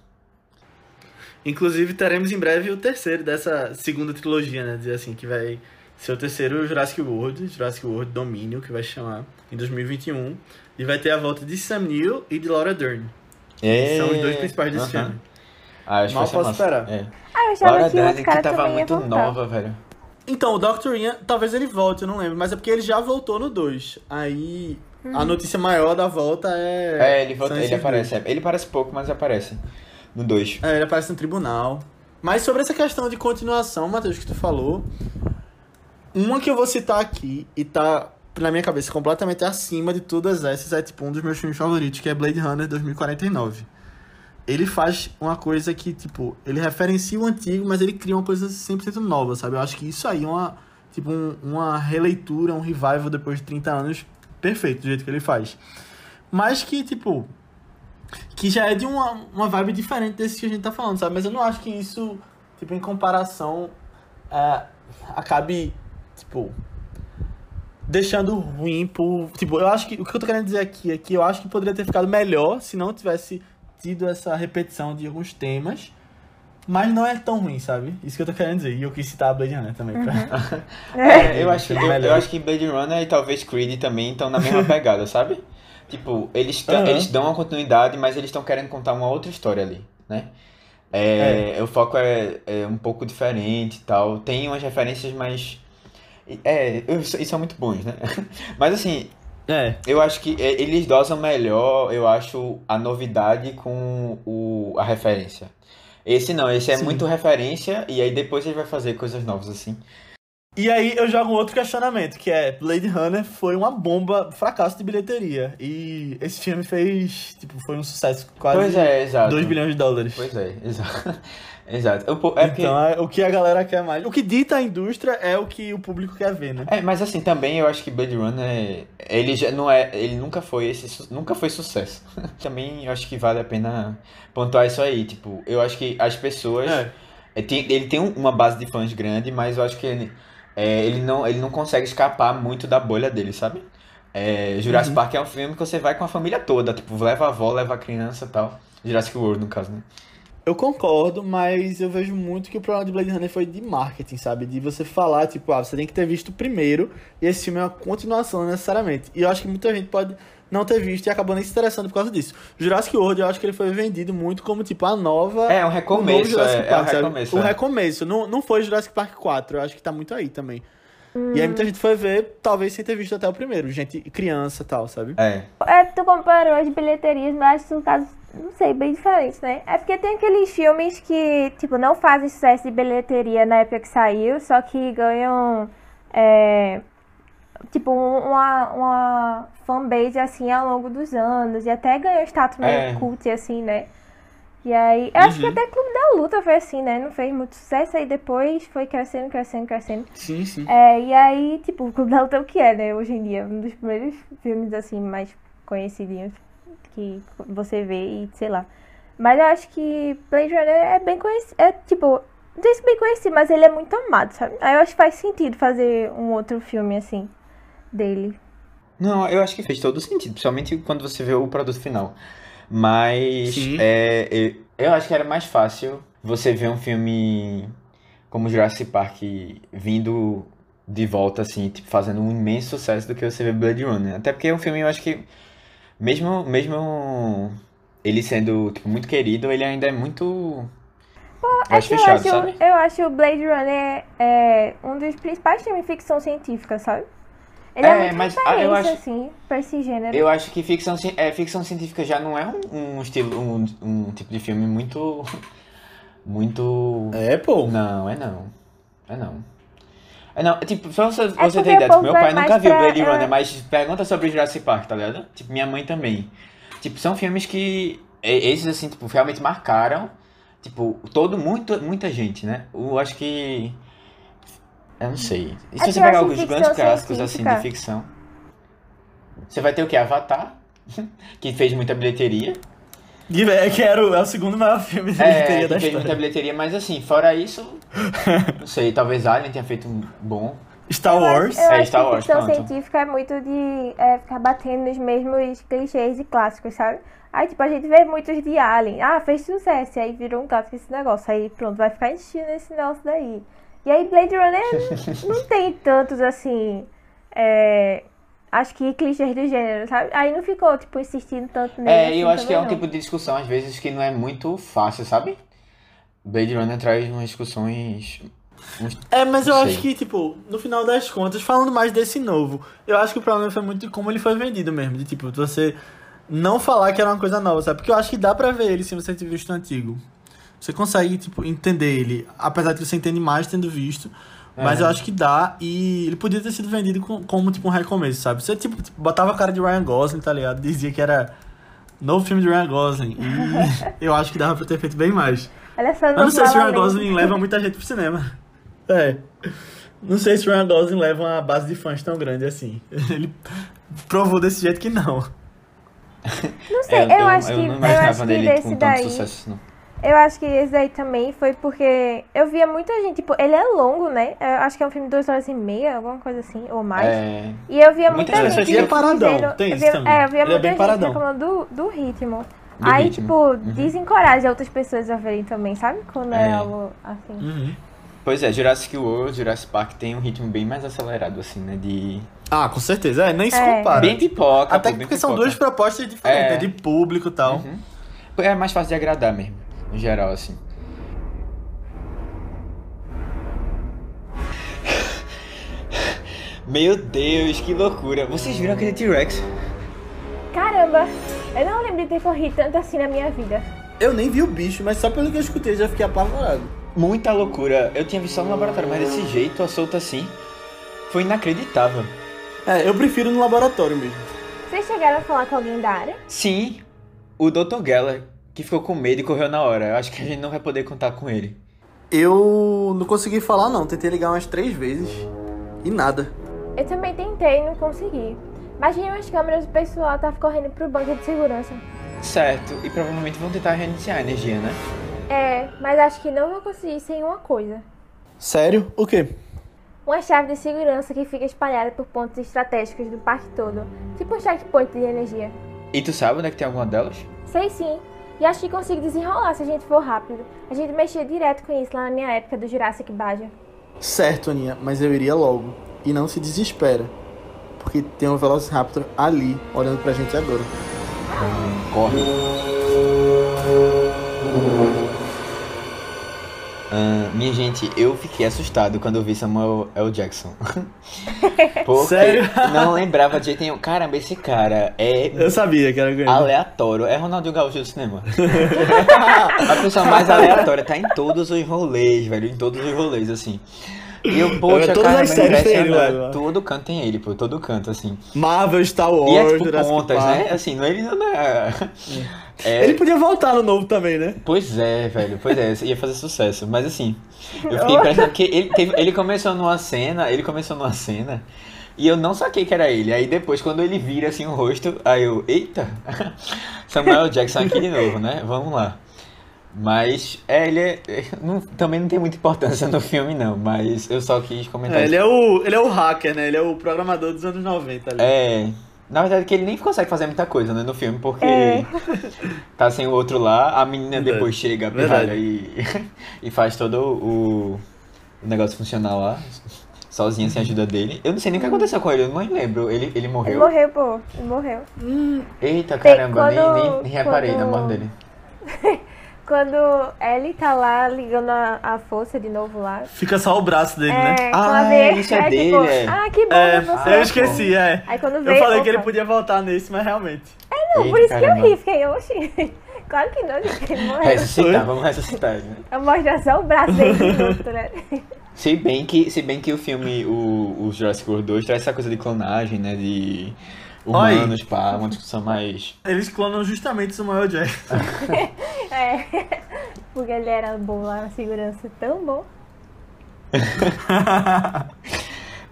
Inclusive, teremos em breve o terceiro dessa segunda trilogia, né? Dizer assim, que vai ser o terceiro Jurassic World, Jurassic World Domínio, que vai chamar, em 2021. E vai ter a volta de Sam Neill e de Laura Dern. que São os dois principais desse É, filme. Ah, acho que Mal posso esperar. É. Ah, eu achava Laura que Dern, que tava muito nova, velho. Então, o Dr. Ian, talvez ele volte, eu não lembro, mas é porque ele já voltou no 2. Aí, a notícia maior da volta é. É, ele, volta, ele aparece. é. Ele aparece pouco, mas aparece. No 2. É, ele aparece no tribunal. Mas sobre essa questão de continuação, Matheus, que tu falou, uma que eu vou citar aqui e tá na minha cabeça completamente acima de todas essas é tipo um dos meus filmes favoritos, que é Blade Runner 2049. Ele faz uma coisa que, tipo, ele referencia o antigo, mas ele cria uma coisa 100% nova, sabe? Eu acho que isso aí é uma, tipo, um- uma releitura, um revival depois de 30 anos perfeito, do jeito que ele faz. Mas que, tipo, que já é de uma, uma vibe diferente desse que a gente tá falando, sabe? Mas eu não acho que isso, tipo, em comparação, é, acabe, tipo, deixando ruim por... Tipo, eu acho que, o que eu tô querendo dizer aqui é que eu acho que poderia ter ficado melhor se não tivesse tido essa repetição de alguns temas, mas não é tão ruim, sabe? Isso que eu tô querendo dizer. E eu quis citar a Blade Runner também. Pra... É, eu, acho, eu, eu acho que Blade Runner e talvez Creed também estão na mesma pegada, sabe? Tipo, eles, Aham. eles dão uma continuidade, mas eles estão querendo contar uma outra história ali, né? É, O foco é, é um pouco diferente e tal. Tem umas referências, mas. É, isso são muito bons, né? Mas assim, É. eu acho que é, eles dosam melhor, eu acho, a novidade com o, a referência. Esse não, esse é Sim. muito referência e aí depois ele vai fazer coisas novas assim. E aí eu jogo um outro questionamento, que é Blade Runner foi uma bomba, fracasso de bilheteria. E esse filme fez, tipo, foi um sucesso quase Pois é, exato. 2 bilhões de dólares. Pois é, exato. Exato. Po- é Então é o que a galera quer mais. O que dita a indústria é o que o público quer ver, né? É, mas assim, também eu acho que Blade Runner, ele já não é, ele nunca foi esse, nunca foi sucesso. também eu acho que vale a pena pontuar isso aí, tipo, eu acho que as pessoas, É. é, ele tem um- uma base de fãs grande, mas eu acho que ele, é, ele não, ele não consegue escapar muito da bolha dele, sabe? É, Jurassic Uhum. Park é um filme que você vai com a família toda, tipo, leva a avó, leva a criança e tal. Jurassic World, no caso, né? Eu concordo, mas eu vejo muito que o problema de Blade Runner foi de marketing, sabe? De você falar, tipo, ah, você tem que ter visto primeiro e esse filme é uma continuação necessariamente. E eu acho que muita gente pode não ter visto e acabou nem se interessando por causa disso. Jurassic World, eu acho que ele foi vendido muito como, tipo, a nova... É, um o novo recomeço, Jurassic é, é um Park, sabe? recomeço. O é. recomeço. Não, não foi Jurassic Park 4, eu acho que tá muito aí também. E aí muita gente foi ver, talvez sem ter visto até o primeiro. Gente, criança e tal, sabe? É, É, tu comparou as bilheterias, mas acho que no caso, não sei, bem diferente, né? É porque tem aqueles filmes que, tipo, não fazem sucesso de bilheteria na época que saiu, só que ganham, é, tipo, um- uma, uma fanbase, assim, ao longo dos anos, e até ganhou status meio É. cult, assim, né? E aí, eu acho que Uhum. até Clube da Luta foi assim, né? Não fez muito sucesso, aí depois foi crescendo, crescendo, crescendo. Sim, sim. É, e aí, tipo, o Clube da Luta é o que é, né? Hoje em dia, um dos primeiros filmes, assim, mais conhecidinhos que você vê e sei lá. Mas eu acho que Blade Runner é bem conhecido, é tipo, não sei se bem conhecido, mas ele é muito amado, sabe? Aí eu acho que faz sentido fazer um outro filme, assim, dele. Não, eu acho que fez todo sentido, principalmente quando você vê o produto final. Mas é, eu, eu acho que era mais fácil você ver um filme como Jurassic Park vindo de volta, assim, tipo, fazendo um imenso sucesso do que você ver Blade Runner. Até porque é um filme, eu acho que, mesmo, mesmo ele sendo tipo, muito querido, ele ainda é muito mais É que fechado, eu acho, sabe? eu acho o Blade Runner é, um dos principais filmes de ficção científica, sabe? Ele é, É, muito mas, ah, referência, eu acho- assim, pra esse gênero. Eu acho que ficção, ci- é, ficção científica já não é um, um estilo, um, um tipo de filme muito. Muito. É, pô. Não, é não. É não. É não, é tipo, só você, você porque ter ideia, tipo, meu pai mais nunca viu pra- Blade é. Runner, mas pergunta sobre Jurassic Park, tá ligado? Tipo, minha mãe também. Tipo, são filmes que. Esses, assim, tipo, realmente marcaram. Tipo, todo, muito, muita gente, né? Eu acho que. Eu não sei. E se É você pegar alguns grandes clássicos, assim, de ficção. Você vai ter o que? Avatar, que fez muita bilheteria. É que era o, é o segundo maior filme de É, bilheteria que da fez muita história. bilheteria, mas assim, fora isso, não sei, talvez Alien tenha feito um bom. Star Eu acho- Wars. Eu É, acho Star que Wars, ficção científica é muito de é, ficar batendo nos mesmos clichês e clássicos, sabe? Aí, tipo, a gente vê muitos de Alien. Ah, fez sucesso. E aí virou um clássico esse negócio. Aí, pronto, vai ficar insistindo nesse negócio daí. E aí, Blade Runner não tem tantos, assim... é, acho que clichês do gênero, sabe? Aí não ficou, tipo, insistindo tanto nele. É, assim, eu acho que é um não. tipo de discussão, às vezes, que não é muito fácil, sabe? Blade Runner traz umas discussões. uns- É, mas eu acho que, tipo, no final das contas, falando mais desse novo, eu acho que o problema foi muito de como ele foi vendido mesmo. De, tipo, você não falar que era uma coisa nova, sabe? Porque eu acho que dá pra ver ele se você tiver visto o antigo. Você consegue, tipo, entender ele, apesar de você entende mais tendo visto. Mas É. eu acho que dá, e ele podia ter sido vendido com- como, tipo, um recomeço, sabe? Você, tipo, botava a cara de Ryan Gosling, tá ligado? Dizia que era novo filme de Ryan Gosling. E eu acho que dava pra ter feito bem mais. Olha só, Eu não sei se Ryan. Gosling leva muita gente pro cinema. É. Não sei se o Ryan Gosling leva uma base de fãs tão grande assim. Ele provou desse jeito que não. Não sei, É, eu, acho que, eu não eu imaginava acho que dele tanto daí... sucesso, não. Eu acho que esse daí também foi porque eu via muita gente, tipo, ele é longo, né? Eu acho que é um filme de duas horas e meia, alguma coisa assim, ou mais. É. E eu via muita pessoas gente E é paradão, dizendo- tem eu isso também. É, eu via Ele é muita bem gente paradão. reclamando do, do ritmo. do Aí, ritmo. tipo, Uhum. desencoraja outras pessoas a verem também, sabe? Quando é, É. algo assim. Uhum. Pois é, Jurassic World, Jurassic Park tem um ritmo bem mais acelerado, assim, né? De. Ah, com certeza. É, nem se É. compara. Bem pipoca. Até pô, bem porque são pipoca. duas propostas diferentes, É. né? de público e tal. Uhum. É mais fácil de agradar mesmo, em geral, assim. Meu Deus, que loucura. Vocês viram aquele T-Rex? Caramba, eu não lembro de ter corrido tanto assim na minha vida. Eu nem vi o bicho, mas só pelo que eu escutei já fiquei apavorado. Muita loucura. Eu tinha visto só no laboratório, mas desse jeito, a solta assim, foi inacreditável. É, eu prefiro no laboratório mesmo. Vocês chegaram a falar com alguém da área? Sim, o Dr. Geller, que ficou com medo e correu na hora. Eu acho que a gente não vai poder contar com ele. Eu não consegui falar não, tentei ligar umas três vezes e nada. Eu também tentei e não consegui. Imagine as câmeras do pessoal tava correndo pro banco de segurança. Certo, e provavelmente vão tentar reiniciar a energia, né? É, mas acho que não vou conseguir sem uma coisa. Sério? O quê? Uma chave de segurança que fica espalhada por pontos estratégicos do parque todo. Tipo um checkpoint de energia. E tu sabe onde é que tem alguma delas? Sei sim. E acho que consigo desenrolar se a gente for rápido. A gente mexia direto com isso lá na minha época do Jurassic Baja. Certo, Aninha, mas eu iria logo. E não se desespera. Porque tem um Velociraptor ali, olhando pra gente agora. Corre. Ah, minha gente, eu fiquei assustado quando eu vi Samuel L. Jackson. Porque Sério? não lembrava de jeito nenhum. Caramba, esse cara é Eu sabia que era grande. aleatório. É Ronaldinho Gaúcho do cinema. A pessoa mais aleatória tá em todos os rolês, velho. Em todos os rolês, assim. E eu, poxa, todas cara, as séries tem ele. Todo canto tem ele, pô. Todo canto, assim. Marvel, Star Wars, E é tipo Jurassic pontas, Park. né? Assim, não, ele não é... é... Ele podia voltar no novo também, né? Pois é, velho, pois é, ia fazer sucesso. Mas assim, eu fiquei impressionado porque ele, teve- ele começou numa cena, ele começou numa cena, e eu não saquei que era ele. Aí depois, quando ele vira assim o rosto, aí eu, eita, Samuel Jackson aqui de novo, né? Vamos lá. Mas é, ele é, é, não- também não tem muita importância no filme, não, mas eu só quis comentar É, isso. ele, é o, ele é o hacker, né? Ele é o programador dos anos 90 ali. É. Na verdade, que ele nem consegue fazer muita coisa, né, no filme, porque É. tá sem o outro lá, a menina Verdade. depois chega, pirralha, e, e faz todo o, o negócio funcionar lá, sozinha, sem a ajuda dele. Eu não sei nem o que aconteceu com ele, eu não lembro. Ele, ele Ele morreu? morreu, pô. Ele morreu. Eita, Tem- caramba, nem, quando- nem, nem reparei na quando- morte dele. Quando ele tá lá ligando a, a força de novo lá. Fica só o braço dele, É, né? Ah, vê, isso é tipo, dele, é. Ah, que bom É, você. eu esqueci, é. Aí quando Eu veio. falei que ele opa. podia voltar nesse, mas realmente. Não, por Eita, isso que eu caramba. ri. Fiquei, oxi. Claro que não, gente. Ele morreu. Ressuscitar, vamos ressuscitar, né? Eu mostro só o braço dele de né? Se bem que, se bem que o filme, o, o Jurassic World 2, traz essa coisa de clonagem, né, de humanos, pá, uma discussão mais... Eles clonam justamente o Samuel Jackson. É. Porque ele era bom lá na segurança, tão bom.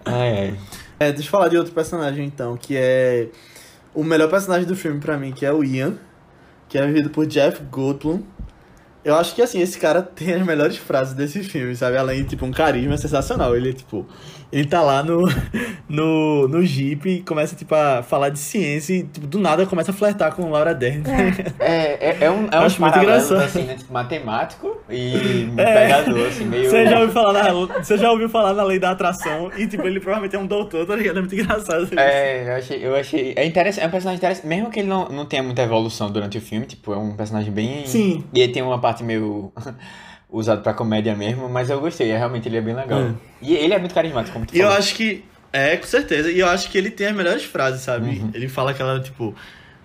Ai, ai. É, deixa eu falar de outro personagem então, que é o melhor personagem do filme pra mim, que é o Ian, que é vivido por Jeff Goldblum. Eu acho que assim, esse cara tem as melhores frases desse filme, sabe? Além de tipo um carisma sensacional. Ele é tipo, ele tá lá no no, no Jeep e começa tipo a falar de ciência e tipo, do nada começa a flertar com Laura Dern. É, é, é um, é um Acho muito engraçado. assim, né? Tipo, matemático e É. pegador, assim, meio... Você já ouviu falar na, você já ouviu falar na lei da atração e tipo, ele provavelmente é um doutor, tá ligado? É muito engraçado. isso. É, eu achei, eu achei. É interessante, é um personagem interessante, mesmo que ele não, não tenha muita evolução durante o filme, tipo, é um personagem bem. Sim. E ele tem uma parte meio usado pra comédia mesmo, mas eu gostei, é, realmente ele é bem legal. É. E ele é muito carismático, como tu E eu acho que. É, com certeza. E eu acho que ele tem as melhores frases, sabe? Uhum. Ele fala aquela, tipo.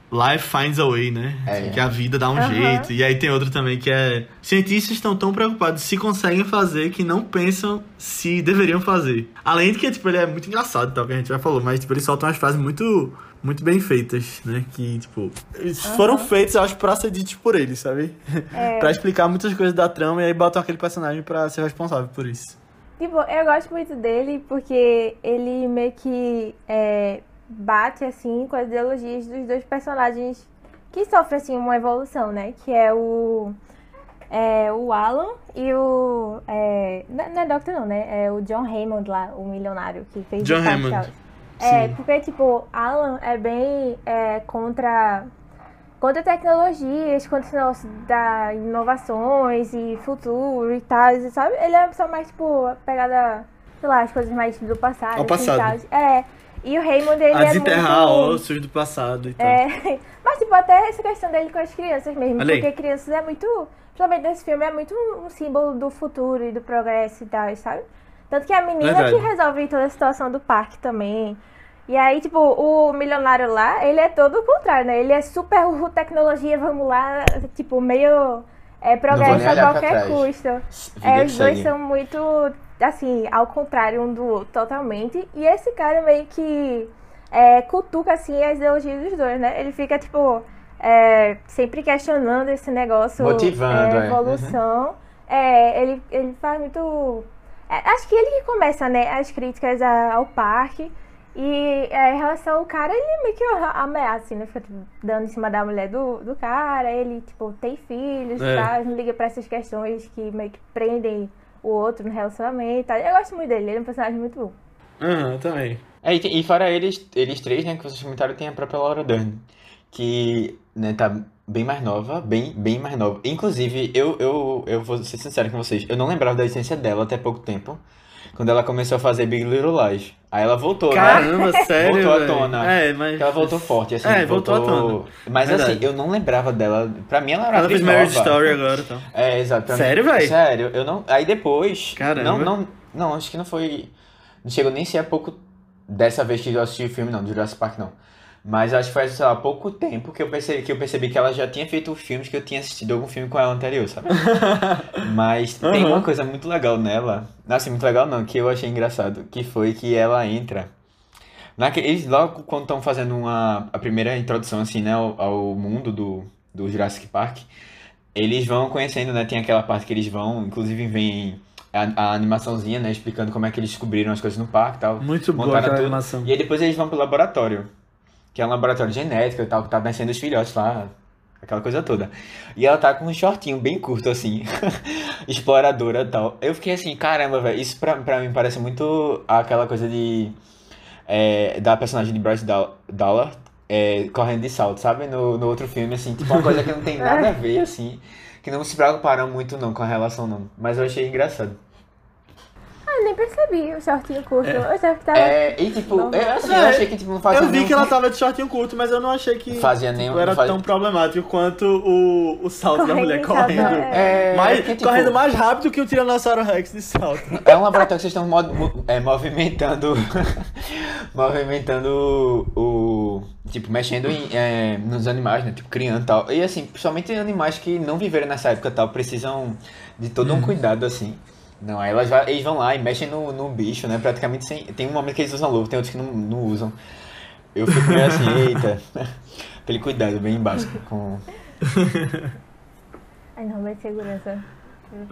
Life finds a way, né? É. Que a vida dá um Aham. jeito. E aí tem outro também que é. Cientistas estão tão preocupados se conseguem fazer que não pensam se deveriam fazer. Além de que, tipo, ele é muito engraçado tal, que a gente já falou, mas, tipo, ele solta umas frases muito. Muito bem feitas, né? Que, tipo, eles foram feitos, eu acho, pra ser ditos por ele, sabe? É. pra explicar muitas coisas da trama e aí botam aquele personagem pra ser responsável por isso. Tipo, eu gosto muito dele porque ele meio que é, bate, assim, com as ideologias dos dois personagens que sofrem, assim, uma evolução, né? Que é o... É, o Alan e o... É, não não é Doctor não, né? É o John Hammond lá, o milionário que fez John Hammond. Charles. É, Sim. porque, tipo, Alan é bem é, contra contra tecnologias, contra esse negócio da inovações e futuro e tal, sabe? Ele é pessoa mais, tipo, pegada, sei lá, as coisas mais do passado. Ao assim, passado. tal. É. E o Raymond, ele a é desenterrar muito... ossos do passado e tal. É, mas tipo, até essa questão dele com as crianças mesmo, porque crianças é muito, principalmente nesse filme, é muito um símbolo do futuro e do progresso e tal, sabe? Tanto que a menina Verdade. que resolve toda a situação do parque também. E aí, tipo, o milionário lá, ele é todo o contrário, né? Ele é super tecnologia, vamos lá, tipo, meio é, progresso a qualquer custo. É, os dois são muito, assim, ao contrário um do outro, totalmente. E esse cara meio que é, cutuca, assim, as ideologias dos dois, né? Ele fica, tipo, é, sempre questionando esse negócio. Motivando, é, é. evolução. É, ele, ele faz muito... é, acho que ele que começa, né, as críticas ao parque. E é, em relação ao cara, ele meio que ameaça, assim, né? Fica dando em cima da mulher do, do cara. Ele, tipo, tem filhos É. e tal. Não liga pra essas questões que meio que prendem o outro no relacionamento. tal. Eu gosto muito dele, ele é um personagem muito bom. Aham, eu também. É, e, e fora eles, eles três, né, que vocês comentaram, tem a própria Laura Dern, que, né, tá bem mais nova, bem, bem mais nova. Inclusive, eu, eu, eu vou ser sincero com vocês, eu não lembrava da essência dela até pouco tempo, quando ela começou a fazer Big Little Lies. Aí ela voltou, né? Caramba, sério, Voltou à velho. tona. É, mas... Ela voltou forte, assim. É, voltou à tona. Mas Verdade. assim, eu não lembrava dela. Pra mim ela era Ela fez atriz Marriage nova. Story agora, então. É, exato. Sério, véi? Sério, eu não. Aí depois. Caramba. Não, não, não, acho que não foi. Não chegou nem ser há pouco. Dessa vez que eu assisti o filme, não, do Jurassic Park, não. Mas acho que foi, sei lá, há pouco tempo que eu, percebi, que eu percebi que ela já tinha feito filmes que eu tinha assistido algum filme com ela anterior, sabe? Mas tem Aham. uma coisa muito legal nela. Assim, muito legal não, que eu achei engraçado. Que foi que ela entra. Naquele, eles logo quando estão fazendo uma, a primeira introdução, assim, né, ao, ao mundo do, do Jurassic Park, eles vão conhecendo, né? Tem aquela parte que eles vão, inclusive vem a, a animaçãozinha, né? Explicando como é que eles descobriram as coisas no parque e tal. Muito boa aquela tudo. animação. E aí depois eles vão pro laboratório, que é um laboratório genético e tal, que tá nascendo os filhotes lá, aquela coisa toda. E ela tá com um shortinho bem curto, assim, exploradora e tal. Eu fiquei assim, caramba, velho, isso pra, pra mim parece muito aquela coisa de. é, da personagem de Bryce Doll- Dollar é, correndo de salto, sabe? No, no outro filme, assim, tipo uma coisa que não tem nada a ver, assim. Que não se preocuparam muito não com a relação, não. Mas eu achei engraçado. Percebi o shortinho curto. Eu achava que tava. É, e tipo, eu, assim, eu É, achei que tipo, não fazia Eu vi nenhum- que ela tava de shortinho curto, mas eu não achei que Fazia tipo, nenhum- era faz- tão problemático quanto o, o salto da Correndo mulher em salto, correndo. é. É, Mais- porque, tipo, correndo mais rápido que o Tiranossauro Rex de salto. É um laboratório que vocês estão mo- mo- é, movimentando. movimentando o. o- Tipo, mexendo em, é, nos animais, né? Tipo, criando e tal. E assim, principalmente animais que não viveram nessa época e tal, precisam de todo um cuidado, assim. Não, aí elas, eles vão lá e mexem no, no bicho, né? Praticamente sem. Tem um momento que eles usam luva, tem outros que não, não usam. Eu fico meio assim, eita. Aquele cuidado bem básico com. Ai, não, mas segurança.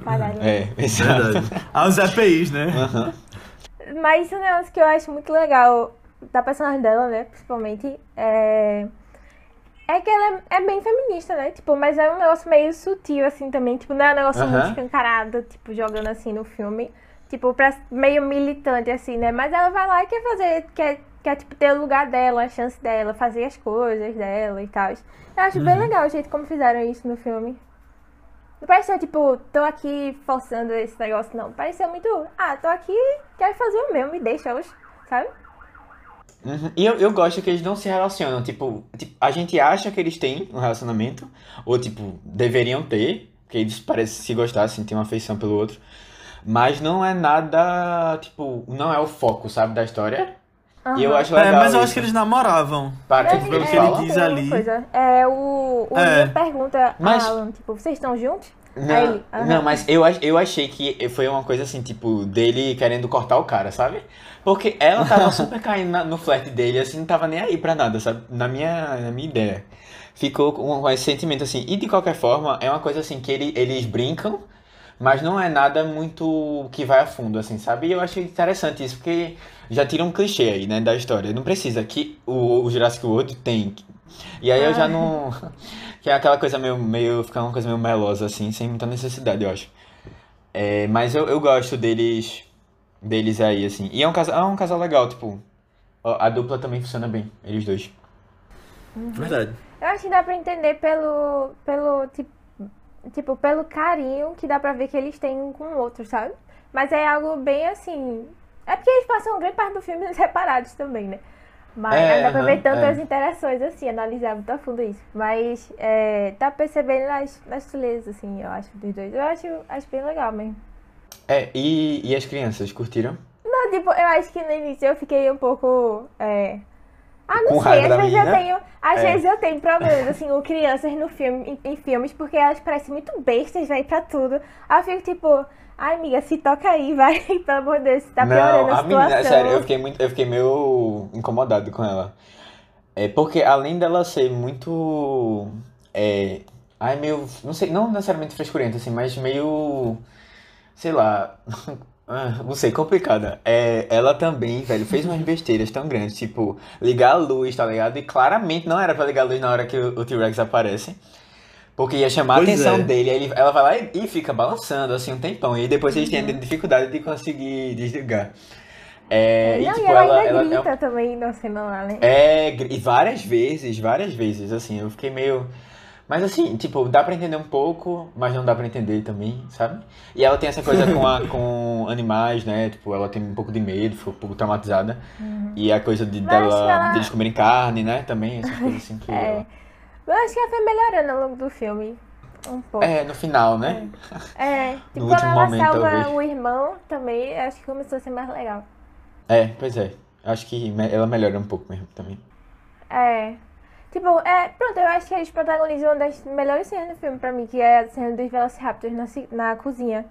Pararam. É, exato. Verdade. Ah, os EPIs, né? Aham. Mas um negócio que eu acho muito legal da personagem dela, né, principalmente, é... É que ela é, é bem feminista, né? Tipo, mas é um negócio meio sutil, assim, também. Tipo, não é um negócio muito escancarado, tipo, jogando assim no filme. Tipo, pra, meio militante, assim, né? Mas ela vai lá e quer fazer, quer, quer tipo, ter o lugar dela, a chance dela, fazer as coisas dela e tal. Eu acho bem legal o jeito como fizeram isso no filme. Não parece ser, tipo, tô aqui forçando esse negócio, não. Parece ser muito, ah, tô aqui, quero fazer o meu, me deixa elas, sabe? Uhum. E eu, eu gosto que eles não se relacionam. Tipo, tipo, a gente acha que eles têm um relacionamento, ou tipo, deveriam ter, porque eles parecem se gostar, assim, ter uma afeição pelo outro. Mas não é nada, tipo, não é o foco, sabe, da história. E eu acho É, legal. mas eu acho isso. que eles namoravam. Para, tipo, pelo é, que ele diz ali. Coisa. É, o, o É. Pergunta Mas- a Alan, tipo, vocês estão juntos? Não, ele, aham. não, mas eu, eu achei que foi uma coisa assim, tipo, dele querendo cortar o cara, sabe? Porque ela tava super caindo na- no flerte dele, assim, não tava nem aí pra nada, sabe? Na minha, na minha ideia. Ficou com com esse sentimento assim. E de qualquer forma, é uma coisa assim que ele, eles brincam, mas não é nada muito que vai a fundo, assim, sabe? E eu achei interessante isso, porque já tira um clichê aí, né, da história. Não precisa que o, o Jurassic World tem. E aí eu já Ah. não. Que é aquela coisa meio, meio. Ficar uma coisa meio melosa, assim, sem muita necessidade, eu acho. É, mas eu, eu gosto deles. Deles aí, assim. E é um casal, é um casal legal, tipo. A dupla também funciona bem, eles dois. Verdade. Eu acho que dá pra entender pelo. pelo tipo, tipo, pelo carinho que dá pra ver que eles têm um com o outro, sabe? Mas é algo bem assim. É porque eles passam grande parte do filme separados também, né? Mas É, aham, tantas é. interações assim, analisar muito a fundo isso. Mas é, dá percebendo nas, nas sutilezas, assim, eu acho, dos dois. Eu acho, acho bem legal mesmo. É, e, e as crianças, curtiram? Não, tipo, eu acho que no início eu fiquei um pouco. É... Ah, não Com sei, às vezes eu tenho. Às É. vezes eu tenho problemas, assim, com crianças no filme, em, em filmes, porque elas parecem muito bestas, vai pra tudo. Aí eu fico tipo, ai amiga, se toca aí, vai, pelo amor de Deus, você tá piorando não, a a menina, situação. sério, eu fiquei, muito, eu fiquei meio incomodado com ela. É porque além dela ser muito. É, ai, meio. Não sei, não necessariamente frescurenta, assim, mas meio. Sei lá. ah, Não sei, complicada. É, ela também, velho, fez umas besteiras tão grandes, tipo, ligar a luz, tá ligado? E claramente não era pra ligar a luz na hora que o, o T-Rex aparece. Porque ia chamar a Pois atenção é. dele, aí ele- ela vai lá e, e fica balançando assim um tempão. E depois eles têm Uhum. dificuldade de conseguir desligar. É, e não, tipo, e ela, ela, ainda ela é grita também na cena lá, né? é, e várias vezes, várias vezes, assim, eu fiquei meio. Mas assim, tipo, dá pra entender um pouco, mas não dá pra entender também, sabe? E ela tem essa coisa com, a, com animais, né? Tipo, ela tem um pouco de medo, foi um pouco traumatizada. E a coisa de, Uhum. Mas dela, ela- deles comerem carne, né? Também, essas coisas assim que. É. ela- Eu acho que ela foi melhorando ao longo do filme. Um pouco. É, no final, né? É, tipo, No quando último ela momento, salva talvez. o irmão também, acho que começou a ser mais legal. É, pois é. Acho que ela melhora um pouco mesmo também. É. Tipo, é, pronto, eu acho que eles protagonizam uma das melhores cenas do filme pra mim, que é a cena dos Velociraptors na, na cozinha.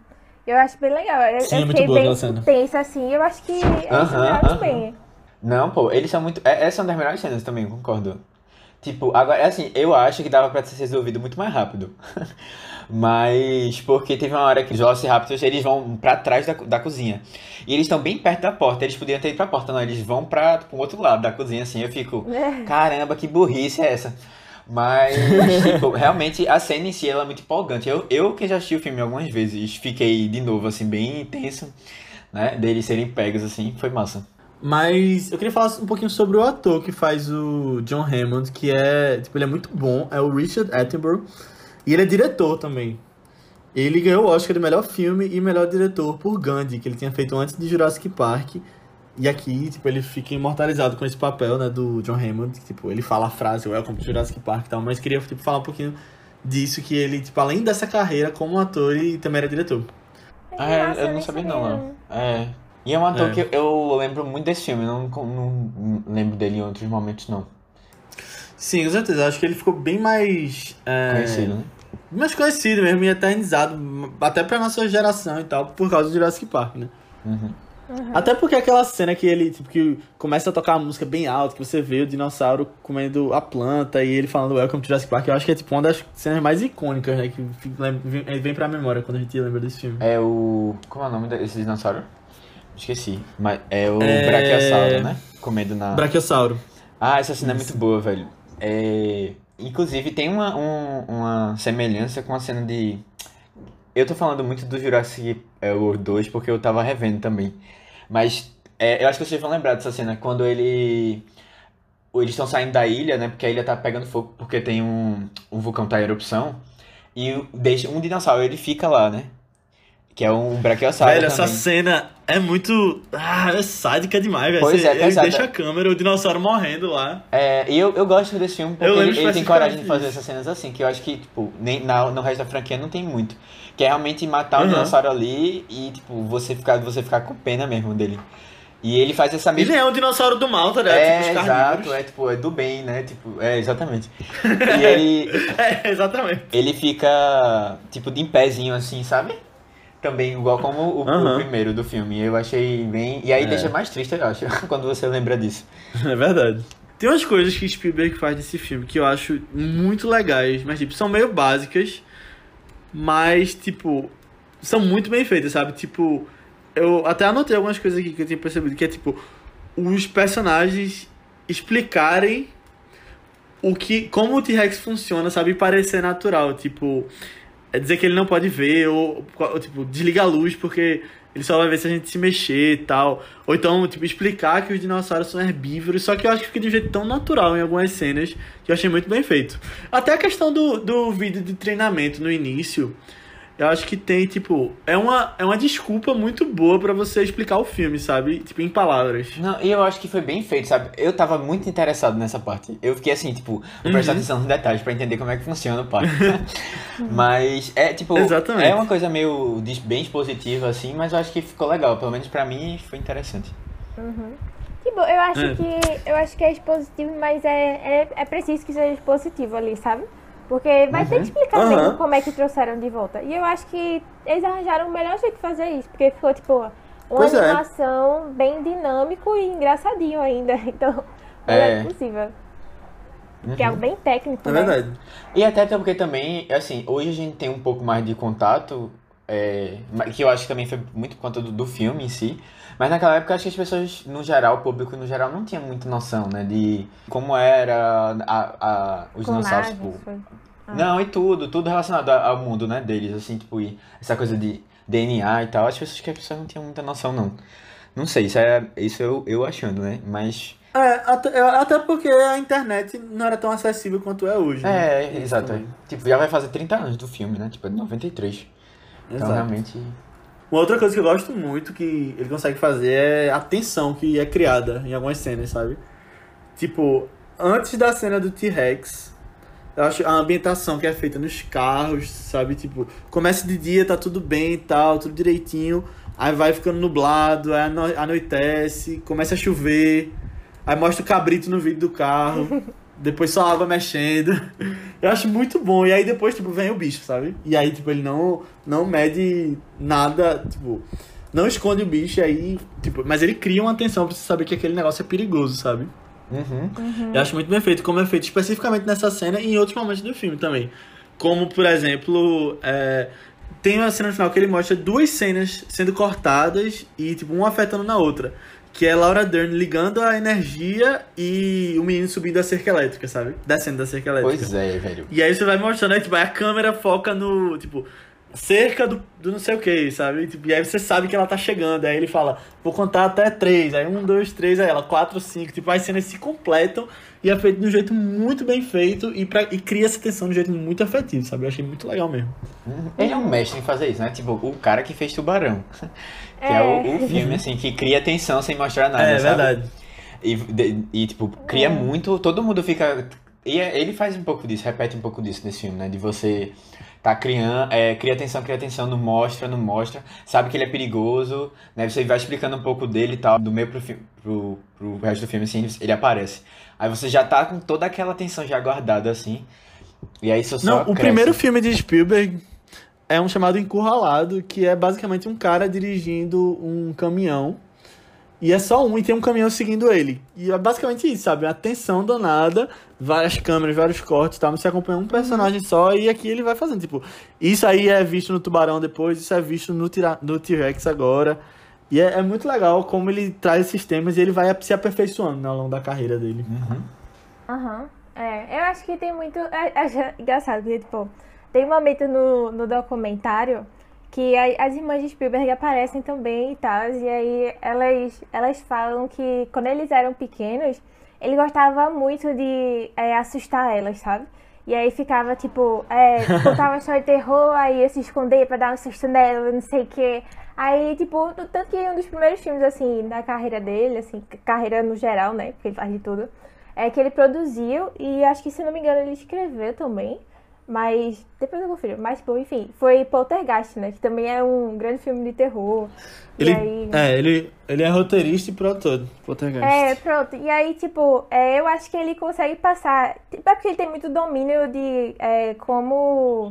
Eu acho bem legal. Eu, Sim, eu é muito fiquei boa bem cena. tensa assim, eu acho que eles Aham, fizeram aham. bem. Não, pô, eles são muito. é- Essa é uma das melhores cenas também, concordo. Tipo, agora, é assim, eu acho que dava pra ser resolvido muito mais rápido. Mas, porque teve uma hora que os Velociraptors, eles vão pra trás da, da cozinha. E eles estão bem perto da porta, eles podiam ter ido pra porta, não, eles vão pra, pro outro lado da cozinha, assim, eu fico, caramba, que burrice é essa? Mas, tipo, realmente a cena em si, ela é muito empolgante. Eu, eu que já assisti o filme algumas vezes, fiquei de novo, assim, bem intenso, né, deles serem pegos, assim, foi massa. Mas eu queria falar um pouquinho sobre o ator que faz o John Hammond, que é, tipo, ele é muito bom, é o Richard Attenborough, e ele é diretor também. Ele ganhou o Oscar de melhor filme e melhor diretor por Gandhi, que ele tinha feito antes de Jurassic Park. E aqui, tipo, ele fica imortalizado com esse papel, né, do John Hammond, que, tipo, ele fala a frase Welcome to Jurassic Park e tal, mas queria, tipo, falar um pouquinho disso, que ele, tipo, além dessa carreira como ator, ele também era diretor. Ah, é, eu não sabia, não, não. É. E é um ator É. que eu, lembro muito desse filme, não, não lembro dele em outros momentos, não. Sim, com certeza. Acho que ele ficou bem mais. é, Conhecido, né? mais conhecido mesmo e eternizado, até pra nossa geração e tal, por causa do Jurassic Park, né? Uhum. Até porque aquela cena que ele, tipo, que começa a tocar a música bem alto, que você vê o dinossauro comendo a planta e ele falando Welcome to Jurassic Park, eu acho que é tipo uma das cenas mais icônicas, né? Que vem pra memória quando a gente lembra desse filme. É o. Como é o nome desse dinossauro? Esqueci. Mas é o É- Brachiosauro, né? Comendo na. Brachiosauro. Ah, essa cena é muito boa, velho. É... Inclusive, tem uma, um- uma semelhança com a cena de. Eu tô falando muito do Jurassic World 2 porque eu tava revendo também. Mas é, eu acho que vocês vão lembrar dessa cena quando ele. Eles estão saindo da ilha, né? Porque a ilha tá pegando fogo porque tem um, um vulcão tá em erupção. E deixa um dinossauro, ele fica lá, né? Que é um Brachiosauro Velho, essa também. cena é muito. Ah, é sádica demais, velho. Pois é, ele pesada. deixa a câmera, o dinossauro morrendo lá. É, e eu, eu gosto desse filme porque ele, ele tem coragem de fazer essas cenas assim, que eu acho que, tipo, nem, na, no resto da franquia não tem muito. Que é realmente matar o Uhum. dinossauro ali e, tipo, você ficar, você ficar com pena mesmo dele. E ele faz essa mesma. Ele é um dinossauro do mal, tá ligado? É, tipo, os exato, é tipo, é do bem, né? Tipo, é, exatamente. E ele, É, exatamente. ele fica, tipo, de em pézinho assim, sabe? Também, igual como o, o primeiro do filme. Eu achei bem. E aí É. deixa mais triste, eu acho, quando você lembra disso. É verdade. Tem umas coisas que Spielberg faz nesse filme que eu acho muito legais, mas tipo, são meio básicas, mas tipo, são muito bem feitas, sabe? Tipo, eu até anotei algumas coisas aqui que eu tinha percebido, que é tipo, os personagens explicarem o que como o T-Rex funciona, sabe? E parecer natural, tipo, é dizer que ele não pode ver ou, ou, tipo, desliga a luz porque Ele só vai ver se a gente se mexer e tal. Ou então, tipo, explicar que os dinossauros são herbívoros. Só que eu acho que fica de um jeito tão natural em algumas cenas que eu achei muito bem feito. Até a questão do, do vídeo de treinamento no início. Eu acho que tem, tipo, é uma, é uma desculpa muito boa para você explicar o filme, sabe? Tipo, em palavras. Não, e eu acho que foi bem feito, sabe? Eu tava muito interessado nessa parte. Eu fiquei assim, tipo, Uhum. atenção nos detalhes pra entender como é que funciona o parque. mas é, tipo, Exatamente. é uma coisa meio bem expositiva, assim, mas eu acho que ficou legal. Pelo menos pra mim foi interessante. Tipo, eu acho É. que eu acho que é expositivo, mas é, é, é preciso que seja expositivo ali, sabe? Porque vai ter que explicar Aham. mesmo como é que trouxeram de volta. E eu acho que eles arranjaram o melhor jeito de fazer isso, porque ficou tipo uma Pois é. animação bem dinâmico e engraçadinho ainda. Então, É. é possível. Que é algo bem técnico, É né? verdade. E até porque também, assim, hoje a gente tem um pouco mais de contato, é, que eu acho que também foi muito por conta do, do filme em si. Mas naquela época acho que as pessoas, no geral, o público no geral, não tinha muita noção, né? De como era a, a, os dinossauros, tipo. Ah. Não, e tudo, tudo relacionado ao mundo, né, deles, assim, tipo, e essa coisa de DNA e tal, as pessoas que as pessoas não tinham muita noção, não. Não sei, isso é isso eu, eu achando, né? Mas. É, até, é, até porque a internet não era tão acessível quanto é hoje. né? É, exato. também. Tipo, já vai fazer 30 anos do filme, né? Tipo, é de 93. Então Exato. realmente. Uma outra coisa que eu gosto muito que ele consegue fazer é a tensão que é criada em algumas cenas, sabe? Tipo, antes da cena do T-Rex, eu acho a ambientação que é feita nos carros, sabe? Tipo, começa de dia, tá tudo bem e tal, tudo direitinho. Aí vai ficando nublado, aí ano- anoitece, começa a chover. Aí mostra o cabrito no vidro do carro. depois só a água mexendo. Eu acho muito bom. E aí depois, tipo, vem o bicho, sabe? E aí, tipo, ele não, não mede nada, tipo, não esconde o bicho e aí, tipo, mas ele cria uma atenção pra você saber que aquele negócio é perigoso, sabe? Uhum. Eu acho muito bem feito, como é feito especificamente nessa cena e em outros momentos do filme também. Como, por exemplo, é, tem uma cena no final que ele mostra duas cenas sendo cortadas e, tipo, uma afetando na outra. Que é Laura Dern ligando a energia e o menino subindo a cerca elétrica, sabe? Descendo da cerca elétrica. Pois é, velho. E aí você vai mostrando, aí, tipo, aí a câmera foca no, tipo, cerca do, do não sei o que, sabe? Tipo, e aí você sabe que ela tá chegando. Aí ele fala, vou contar até três. Aí um, dois, três, aí ela, quatro, cinco. Tipo, as cenas se completam e é feito de um jeito muito bem feito e, pra, e cria essa tensão de um jeito muito afetivo, sabe? Eu achei muito legal mesmo. Ele é um mestre em fazer isso, né? Tipo, o cara que fez Tubarão. Que é, o, o filme, assim, que cria tensão sem mostrar nada. é, sabe? verdade. E, de- e, tipo, cria muito. Todo mundo fica. E é- ele faz um pouco disso, repete um pouco disso nesse filme, né? De você tá criando. É, cria atenção, cria atenção, não mostra, não mostra. Sabe que ele é perigoso, né? Você vai explicando um pouco dele e tal. Do meio pro, fi- pro, pro resto do filme, assim, ele aparece. Aí você já tá com toda aquela atenção já guardada, assim. E aí isso só Não, o cresce. primeiro filme de Spielberg é um chamado Encurralado, que é basicamente um cara dirigindo um caminhão. E é só um, e tem um caminhão seguindo ele. E é basicamente isso, sabe? Uma tensão danada, várias câmeras, vários cortes, tá? Você acompanha um personagem só e aqui ele vai fazendo. Tipo, isso aí é visto no Tubarão depois, isso é visto no, tira- no T-Rex agora. E é, é muito legal como ele traz esses temas e ele vai se aperfeiçoando né, ao longo da carreira dele. Uhum. Aham. É, eu acho que tem muito. é- Acho engraçado, porque, tipo, tem um momento no, no documentário que a- as irmãs de Spielberg aparecem também e tal. E aí elas, elas falam que quando eles eram pequenos, ele gostava muito de é, assustar elas, sabe? E aí ficava, tipo, é, contava história de terror, aí ia se esconder pra dar um susto nela, não sei o quê. Aí, tipo, tanto que um dos primeiros filmes, assim, da carreira dele, assim, carreira no geral, né? Porque ele faz de tudo é que ele produziu e acho que, se não me engano, ele escreveu também. Mas depois eu confiro. Mas, bom, enfim, foi Poltergeist, né? Que também é um grande filme de terror. Ele, e aí... é, ele, ele é roteirista e produtor. Poltergeist. É, pronto. E aí, tipo, é, eu acho que ele consegue passar. tipo, É porque ele tem muito domínio de é, como.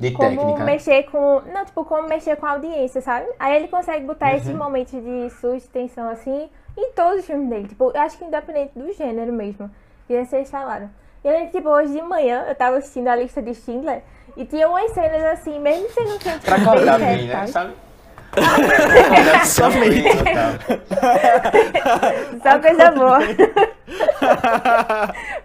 De Como técnica. mexer com. Não, tipo, como mexer com a audiência, sabe? Aí ele consegue botar Uhum. esses momentos de susto, tensão, assim, em todos os filmes dele. Tipo, eu acho que independente do gênero mesmo. E aí vocês falaram. E aí, tipo, hoje de manhã eu tava assistindo a lista de Schindler e tinha umas cenas assim, mesmo sendo que Pra acordar bem né? Sabe? Somente. Só coisa boa.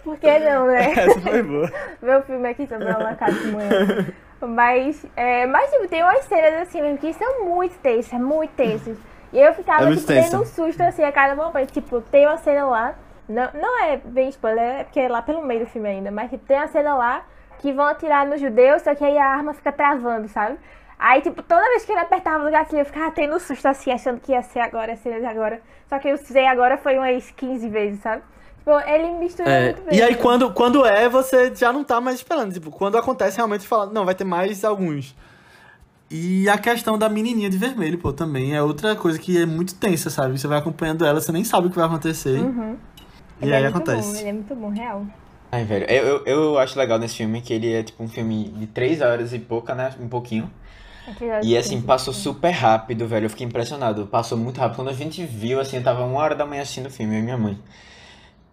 Por que não, né? Essa foi boa. Ver o filme aqui sobre uma casa de manhã. Mas, é, mas tipo, tem umas cenas assim mesmo que são muito tensas, muito tensas. E eu ficava, É tipo, tendo um susto assim a cada momento. Tipo, tem uma cena lá, não, não é bem spoiler, é porque é lá pelo meio do filme ainda, mas tipo, tem uma cena lá que vão atirar nos judeus, só que aí a arma fica travando, sabe? Aí, tipo, toda vez que ele apertava no gatilho, eu ficava tendo susto assim, achando que ia ser agora, ia ser agora. Só que eu sei agora foi umas 15 vezes, sabe? Tipo, ele mistura É, muito bem. e aí quando, quando é, você já não tá mais esperando. Tipo, quando acontece, realmente fala, não, vai ter mais alguns. E a questão da menininha de vermelho, pô, também é outra coisa que é muito tensa, sabe? Você vai acompanhando ela, você nem sabe o que vai acontecer. Uhum. E Ele aí é muito acontece. Bom, ele é muito bom, real. Ai, velho, eu, eu, eu acho legal nesse filme que ele é tipo um filme de três horas e pouca, né? Um pouquinho. E assim, passou super rápido, velho. Eu fiquei impressionado. Passou muito rápido. Quando a gente viu, assim, eu tava uma hora da manhã assistindo o filme, eu e minha mãe.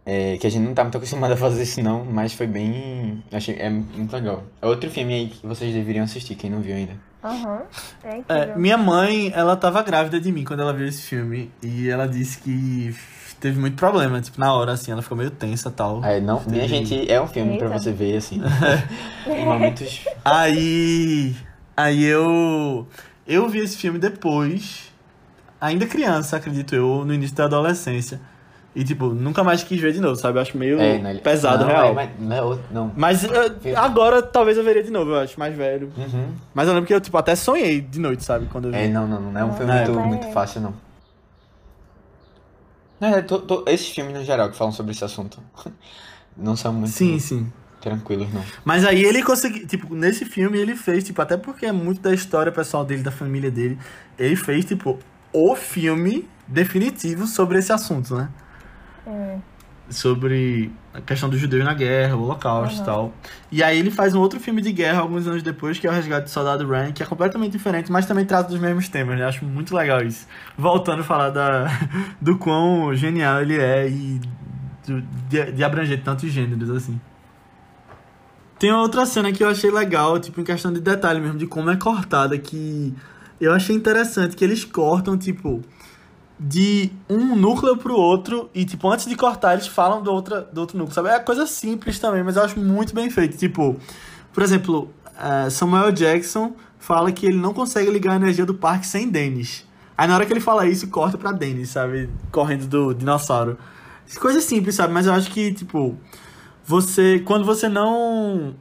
É, que a gente não tá muito acostumado a fazer isso, não, mas foi bem. Achei, é muito legal. É outro filme aí que vocês deveriam assistir, quem não viu ainda. Aham. É É, minha mãe, ela tava grávida de mim quando ela viu esse filme. E ela disse que teve muito problema. Tipo, na hora, assim, ela ficou meio tensa e tal. É, não, minha Teve- gente, é um filme pra Eita. você ver, assim. Em momentos. Aí. Aí eu. Eu vi esse filme depois, ainda criança, acredito eu, no início da adolescência. E, tipo, nunca mais quis ver de novo, sabe? Eu acho meio É, né, pesado, não, real. é, mas não é não. Mas eh, agora talvez eu veria de novo, eu acho, mais velho. Uhum. Mas eu lembro que eu, tipo, até sonhei de noite, sabe? Quando eu vi. É, não, não, não é um filme É. muito, muito fácil, não. É, tô, tô- esses filmes no geral que falam sobre esse assunto não são muito Sim, sim. tranquilos, não. Mas aí ele conseguiu, tipo, nesse filme ele fez, tipo, até porque é muito da história pessoal dele, da família dele, ele fez, tipo, o filme definitivo sobre esse assunto, né? É. Sobre a questão dos judeus na guerra, o holocausto e tal. E aí ele faz um outro filme de guerra alguns anos depois, que é o Resgate do Soldado Ryan, que é completamente diferente, mas também trata dos mesmos temas, né? Acho muito legal isso. Voltando a falar da, do quão genial ele é e do- de, de abranger tantos gêneros, assim. Tem outra cena que eu achei legal, tipo, em questão de detalhe mesmo, de como é cortada, que eu achei interessante, que eles cortam, tipo, de um núcleo pro outro, e, tipo, antes de cortar, eles falam do, outra, do outro núcleo, sabe? É coisa simples também, mas eu acho muito bem feito. Tipo, por exemplo, eh, Samuel Jackson fala que ele não consegue ligar a energia do parque sem Dennis. Aí na hora que ele fala isso, corta pra Dennis, sabe? Correndo do dinossauro. Coisa simples, sabe? Mas eu acho que, tipo, você. Quando você não.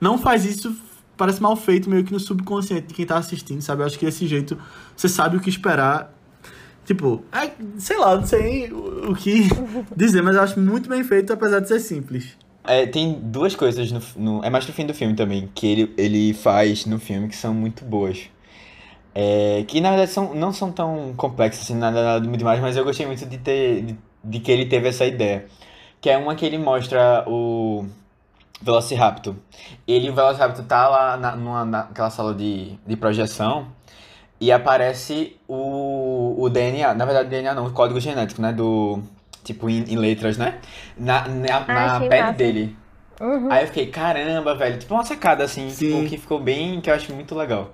Não faz isso, parece mal feito meio que no subconsciente de quem tá assistindo, sabe? Eu acho que desse jeito você sabe o que esperar. Tipo, é, sei lá, não sei o, que dizer, mas eu acho muito bem feito, apesar de ser simples. É, tem duas coisas no, no- É mais no fim do filme também, que ele, ele faz no filme que são muito boas. É, que na verdade são, não são tão complexas assim, nada, nada demais, mas eu gostei muito de ter. De, de que ele teve essa ideia. Que é uma que ele mostra o Velociraptor. Ele, o Velociraptor tá lá na, numa, naquela sala de, de projeção e aparece o, o DNA. Na verdade, DNA não, o código genético, né? Do. Tipo, em, em letras, né? Na, na, na achei pele massa. dele. Uhum. Aí eu fiquei, caramba, velho. Tipo, uma sacada, assim, Sim. tipo, que ficou bem, que eu acho muito legal.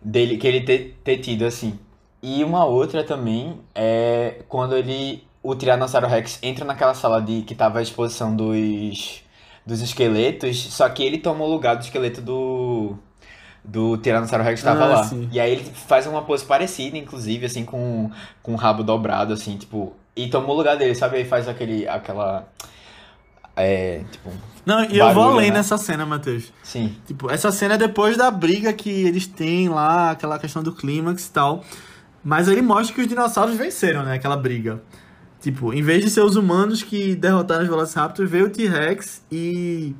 Dele, que ele ter, ter tido, assim. E uma outra também é quando ele, o Tiranossauro Rex entra naquela sala de que tava a exposição dos, dos esqueletos, só que ele toma o lugar do esqueleto do, do Tiranossauro Rex que tava Ah, lá. sim. E aí ele faz uma pose parecida, inclusive, assim, com, com o rabo dobrado, assim, tipo, e toma o lugar dele, sabe? Aí faz aquele, aquela, é, tipo, Não, e eu vou além né? nessa cena, Matheus. sim. Tipo, essa cena é depois da briga que eles têm lá, aquela questão do clímax e tal. Mas ele mostra que os dinossauros venceram, né? Aquela briga. Tipo, em vez de ser os humanos que derrotaram os Velociraptors, veio o T-Rex e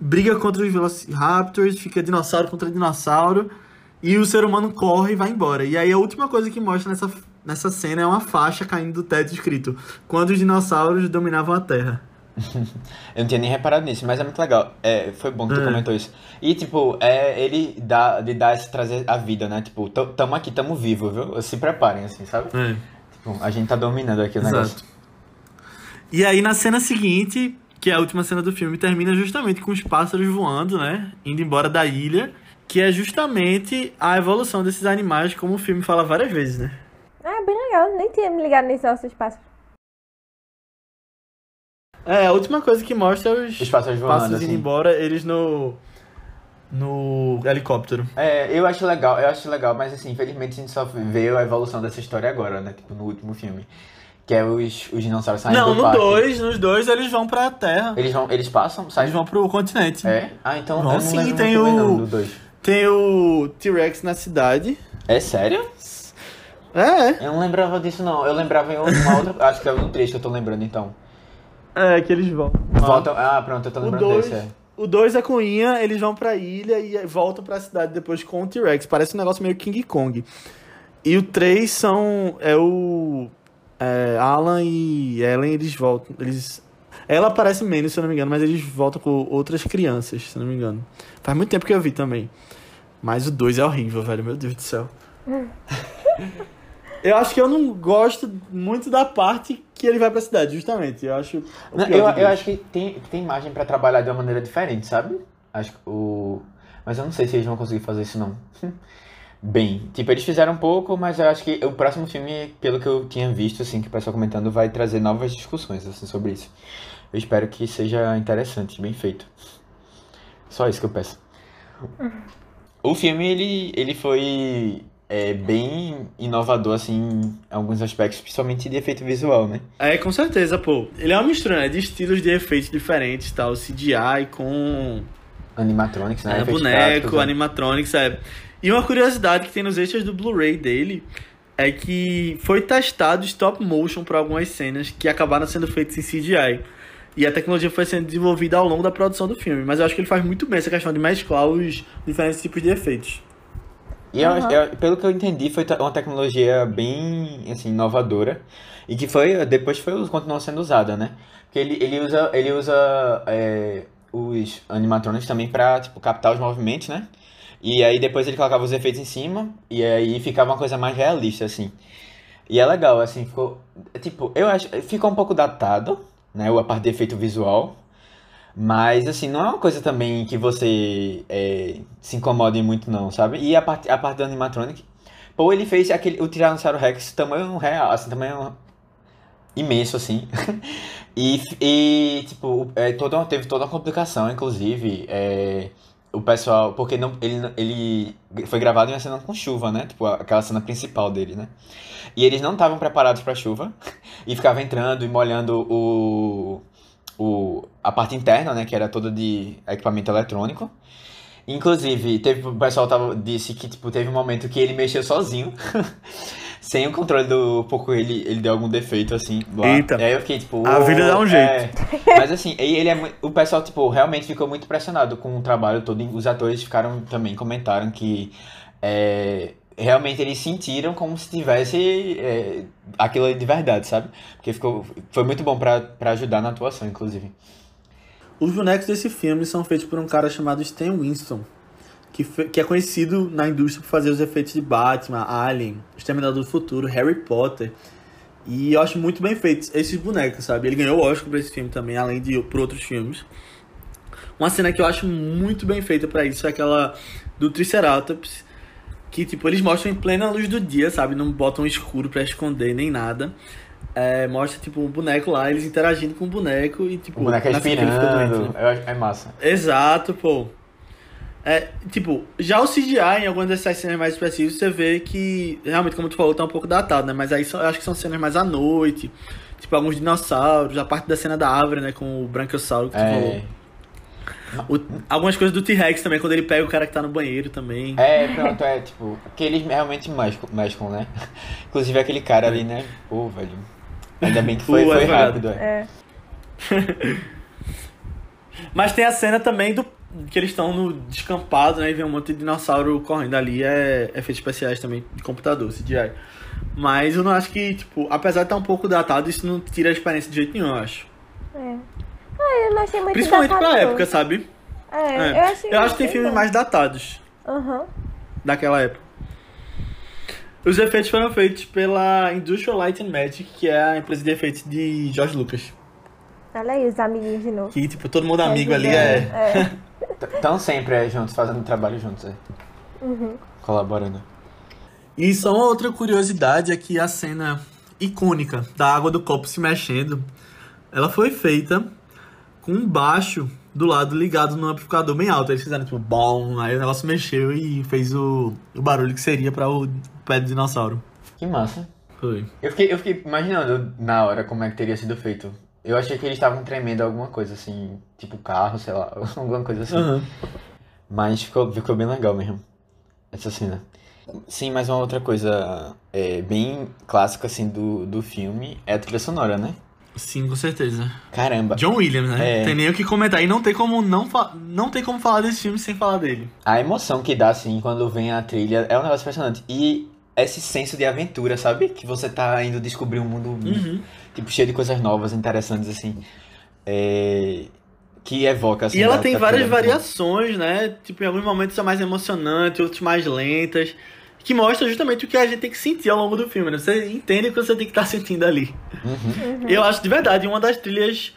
briga contra os Velociraptors, fica dinossauro contra dinossauro, e o ser humano corre e vai embora. E aí a última coisa que mostra nessa, nessa cena é uma faixa caindo do teto escrito: Quando os dinossauros dominavam a Terra. Eu não tinha nem reparado nisso, mas é muito legal. É, foi bom que tu É. comentou isso. E, tipo, é, ele dá, ele dá esse trazer a vida, né? Tipo, tamo aqui, tamo vivo, viu? Se preparem, assim, sabe? É. Tipo, a gente tá dominando aqui o Exato. negócio. E aí na cena seguinte, que é a última cena do filme, termina justamente com os pássaros voando, né? Indo embora da ilha, que é justamente a evolução desses animais, como o filme fala várias vezes, né? Ah, bem legal. Nem tinha me ligado nesse nosso espaço. É, a última coisa que mostra é os, Os pássaros voando, pássaros indo assim. embora, eles no no helicóptero. É, eu acho legal, eu acho legal, mas assim, infelizmente a gente só vê a evolução dessa história agora, né? Tipo, no último filme. Que é os, os dinossauros saindo Não, do no parque. 2, nos dois eles vão pra Terra. Eles vão, eles passam, saem. Eles vão pro continente. É? Ah, então Vão eu não sim, lembro tem muito bem o- não, do dois. Tem o T-Rex na cidade. É sério? É, Eu não lembrava disso não. Eu lembrava em uma outra, acho que é no 3 que eu tô lembrando então. é que eles vão. Volta, ah, pronto, eu tô O lembrando 2 desse, é. o dois é com Ian, eles vão pra ilha e voltam pra cidade depois com o T-Rex. Parece um negócio meio King Kong. E o 3 são. É o. é, Alan e Ellen, eles voltam. Eles. Ela aparece menos, se eu não me engano, mas eles voltam com outras crianças, se eu não me engano. Faz muito tempo que eu vi também. Mas o 2 é horrível, velho. Meu Deus do céu. eu acho que eu não gosto muito da parte que ele vai pra cidade, justamente. Eu acho. Não, eu, eu acho que tem, tem margem pra trabalhar de uma maneira diferente, sabe? Acho que o. Mas eu não sei se eles vão conseguir fazer isso não. Bem, tipo, eles fizeram um pouco, mas eu acho que o próximo filme, pelo que eu tinha visto, assim, que o pessoal comentando, vai trazer novas discussões, assim, sobre isso. Eu espero que seja interessante, bem feito. Só isso que eu peço. O filme, ele, ele foi é, bem inovador, assim, em alguns aspectos, principalmente de efeito visual, né? É, com certeza, pô. Ele é uma mistura né, de estilos de efeitos diferentes, tal, CGI com Animatronics, né? é, boneco, práticos, né? animatronics, é. E uma curiosidade que tem nos extras do Blu-ray dele é que foi testado stop motion para algumas cenas que acabaram sendo feitas em CGI. E a tecnologia foi sendo desenvolvida ao longo da produção do filme. Mas eu acho que ele faz muito bem essa questão de mesclar os diferentes tipos de efeitos. E eu, eu- pelo que eu entendi, foi uma tecnologia bem, assim, inovadora. E que foi, depois foi, continuou sendo usada, né? Porque ele, ele usa, ele usa é, os animatronics também pra, tipo, captar os movimentos, né? E aí depois ele colocava os efeitos em cima, e aí ficava uma coisa mais realista, assim. E é legal, assim, ficou... Tipo, eu acho... Ficou um pouco datado, né? A parte de efeito visual. Mas, assim, não é uma coisa também que você é, se incomode muito, não, sabe? E a parte, a parte do animatronic... Pô, ele fez aquele, o Tiranossauro Rex tamanho real, assim, tamanho imenso, assim. e, e, tipo, é, toda, teve toda uma complicação, inclusive, é, o pessoal... Porque não, ele, ele foi gravado em uma cena com chuva, né? Tipo, aquela cena principal dele, né? E eles não estavam preparados pra chuva. E ficava entrando e molhando o, o, a parte interna, né? Que era toda de equipamento eletrônico. Inclusive, teve, o pessoal tava, disse que tipo, teve um momento que ele mexeu sozinho. sem o controle do pouco ele, ele deu algum defeito, assim, lá. Eita. E aí eu fiquei, tipo... A vida dá um jeito. é. Mas assim, ele é o pessoal, tipo, realmente ficou muito impressionado com o trabalho todo. Os atores ficaram também, comentaram que é, realmente eles sentiram como se tivesse é, aquilo ali de verdade, sabe? Porque ficou, foi muito bom pra ajudar na atuação, inclusive. Os bonecos desse filme são feitos por um cara chamado Stan Winston, que, que é conhecido na indústria por fazer os efeitos de Batman, Alien, Exterminador do Futuro, Harry Potter. E eu acho muito bem feitos esses bonecos, sabe? Ele ganhou o Oscar por esse filme também, além de por outros filmes. Uma cena que eu acho muito bem feita pra isso é aquela do Triceratops, que tipo, eles mostram em plena luz do dia, sabe? Não botam escuro pra esconder nem nada. É, mostra tipo um boneco lá, eles interagindo com o boneco e tipo, O boneco ele fica doente, né? respirando, eu acho- é massa. Exato, pô. É, tipo, já o CGI, em algumas dessas cenas mais específicas, você vê que, realmente, como tu falou, tá um pouco datado, né? Mas aí são- eu acho que são cenas mais à noite. Tipo, alguns dinossauros, a parte da cena da árvore, né? Com o Branquiossauro que tu falou. É, O- algumas coisas do T-Rex também, quando ele pega o cara que tá no banheiro também. é, pronto, é tipo, que eles realmente mexem, né? Inclusive aquele cara ali, né? Pô, velho. Ainda bem que foi, O foi advogado. rápido, é. É. Mas tem a cena também do que eles estão no descampado, né? E vem um monte de dinossauro correndo ali. É efeitos especiais também de computador, CGI. Mas eu não acho que, tipo, apesar de estar um pouco datado, isso não tira a experiência de jeito nenhum, eu acho. É. Ah, eu não achei muito Principalmente datado, pra época, sabe? É, É. eu achei Eu acho que tem filmes mais datados Aham. daquela época. Os efeitos foram feitos pela Industrial Light and Magic, que é a empresa de efeitos de George Lucas. Olha aí os amiguinhos de novo. Que, tipo, todo mundo amigo ali é... É. Estão sempre é, juntos, fazendo trabalho juntos, é. Uhum. Colaborando. E só uma outra curiosidade é que a cena icônica da água do copo se mexendo, ela foi feita com um baixo do lado ligado no amplificador bem alto. Eles fizeram tipo, bom, aí o negócio mexeu e fez o, o barulho que seria para o pé do dinossauro. Que massa. Foi. Eu fiquei, eu fiquei imaginando na hora como é que teria sido feito. Eu achei que eles estavam tremendo alguma coisa assim, tipo carro, sei lá, alguma coisa assim. Aham. Mas ficou, ficou bem legal mesmo, essa cena. Sim, mais uma outra coisa é, bem clássica assim do, do filme é a trilha sonora, né? Sim, com certeza. Caramba, John Williams, né? É. Tem nem o que comentar. E não tem como não, fa- não tem como falar desse filme sem falar dele. a emoção que dá assim quando vem a trilha é um negócio impressionante. E esse senso de aventura, sabe? Que você tá indo descobrir um mundo Uhum. Tipo cheio de coisas novas, interessantes assim. É, que evoca assim. E ela da- tem da várias variações, né? Tipo, em alguns momentos são mais emocionantes, outros mais lentas. Que mostra justamente o que a gente tem que sentir ao longo do filme, né? Você entende o que você tem que estar sentindo ali. Uhum. Eu acho de verdade uma das trilhas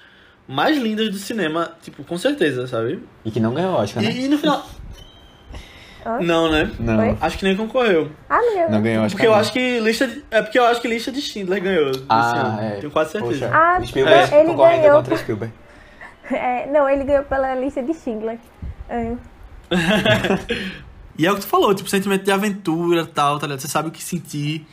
mais lindas do cinema, tipo, com certeza, sabe? E que não ganhou Oscar, né? E, e no final. Hã? Não, né? Não, Oi? Acho que nem concorreu. Ah, meu. não ganhou Oscar. Porque eu não. acho que lista de... É porque eu acho que lista de Schindler ganhou. esse Ah, é. Tenho quase certeza. Poxa, Ah, Spielberg ele concorrendo ganhou. contra Spielberg. É, não, ele ganhou pela lista de Schindler. É. E é o que tu falou, tipo, sentimento de aventura e tal, tá ligado? Você sabe o que sentir.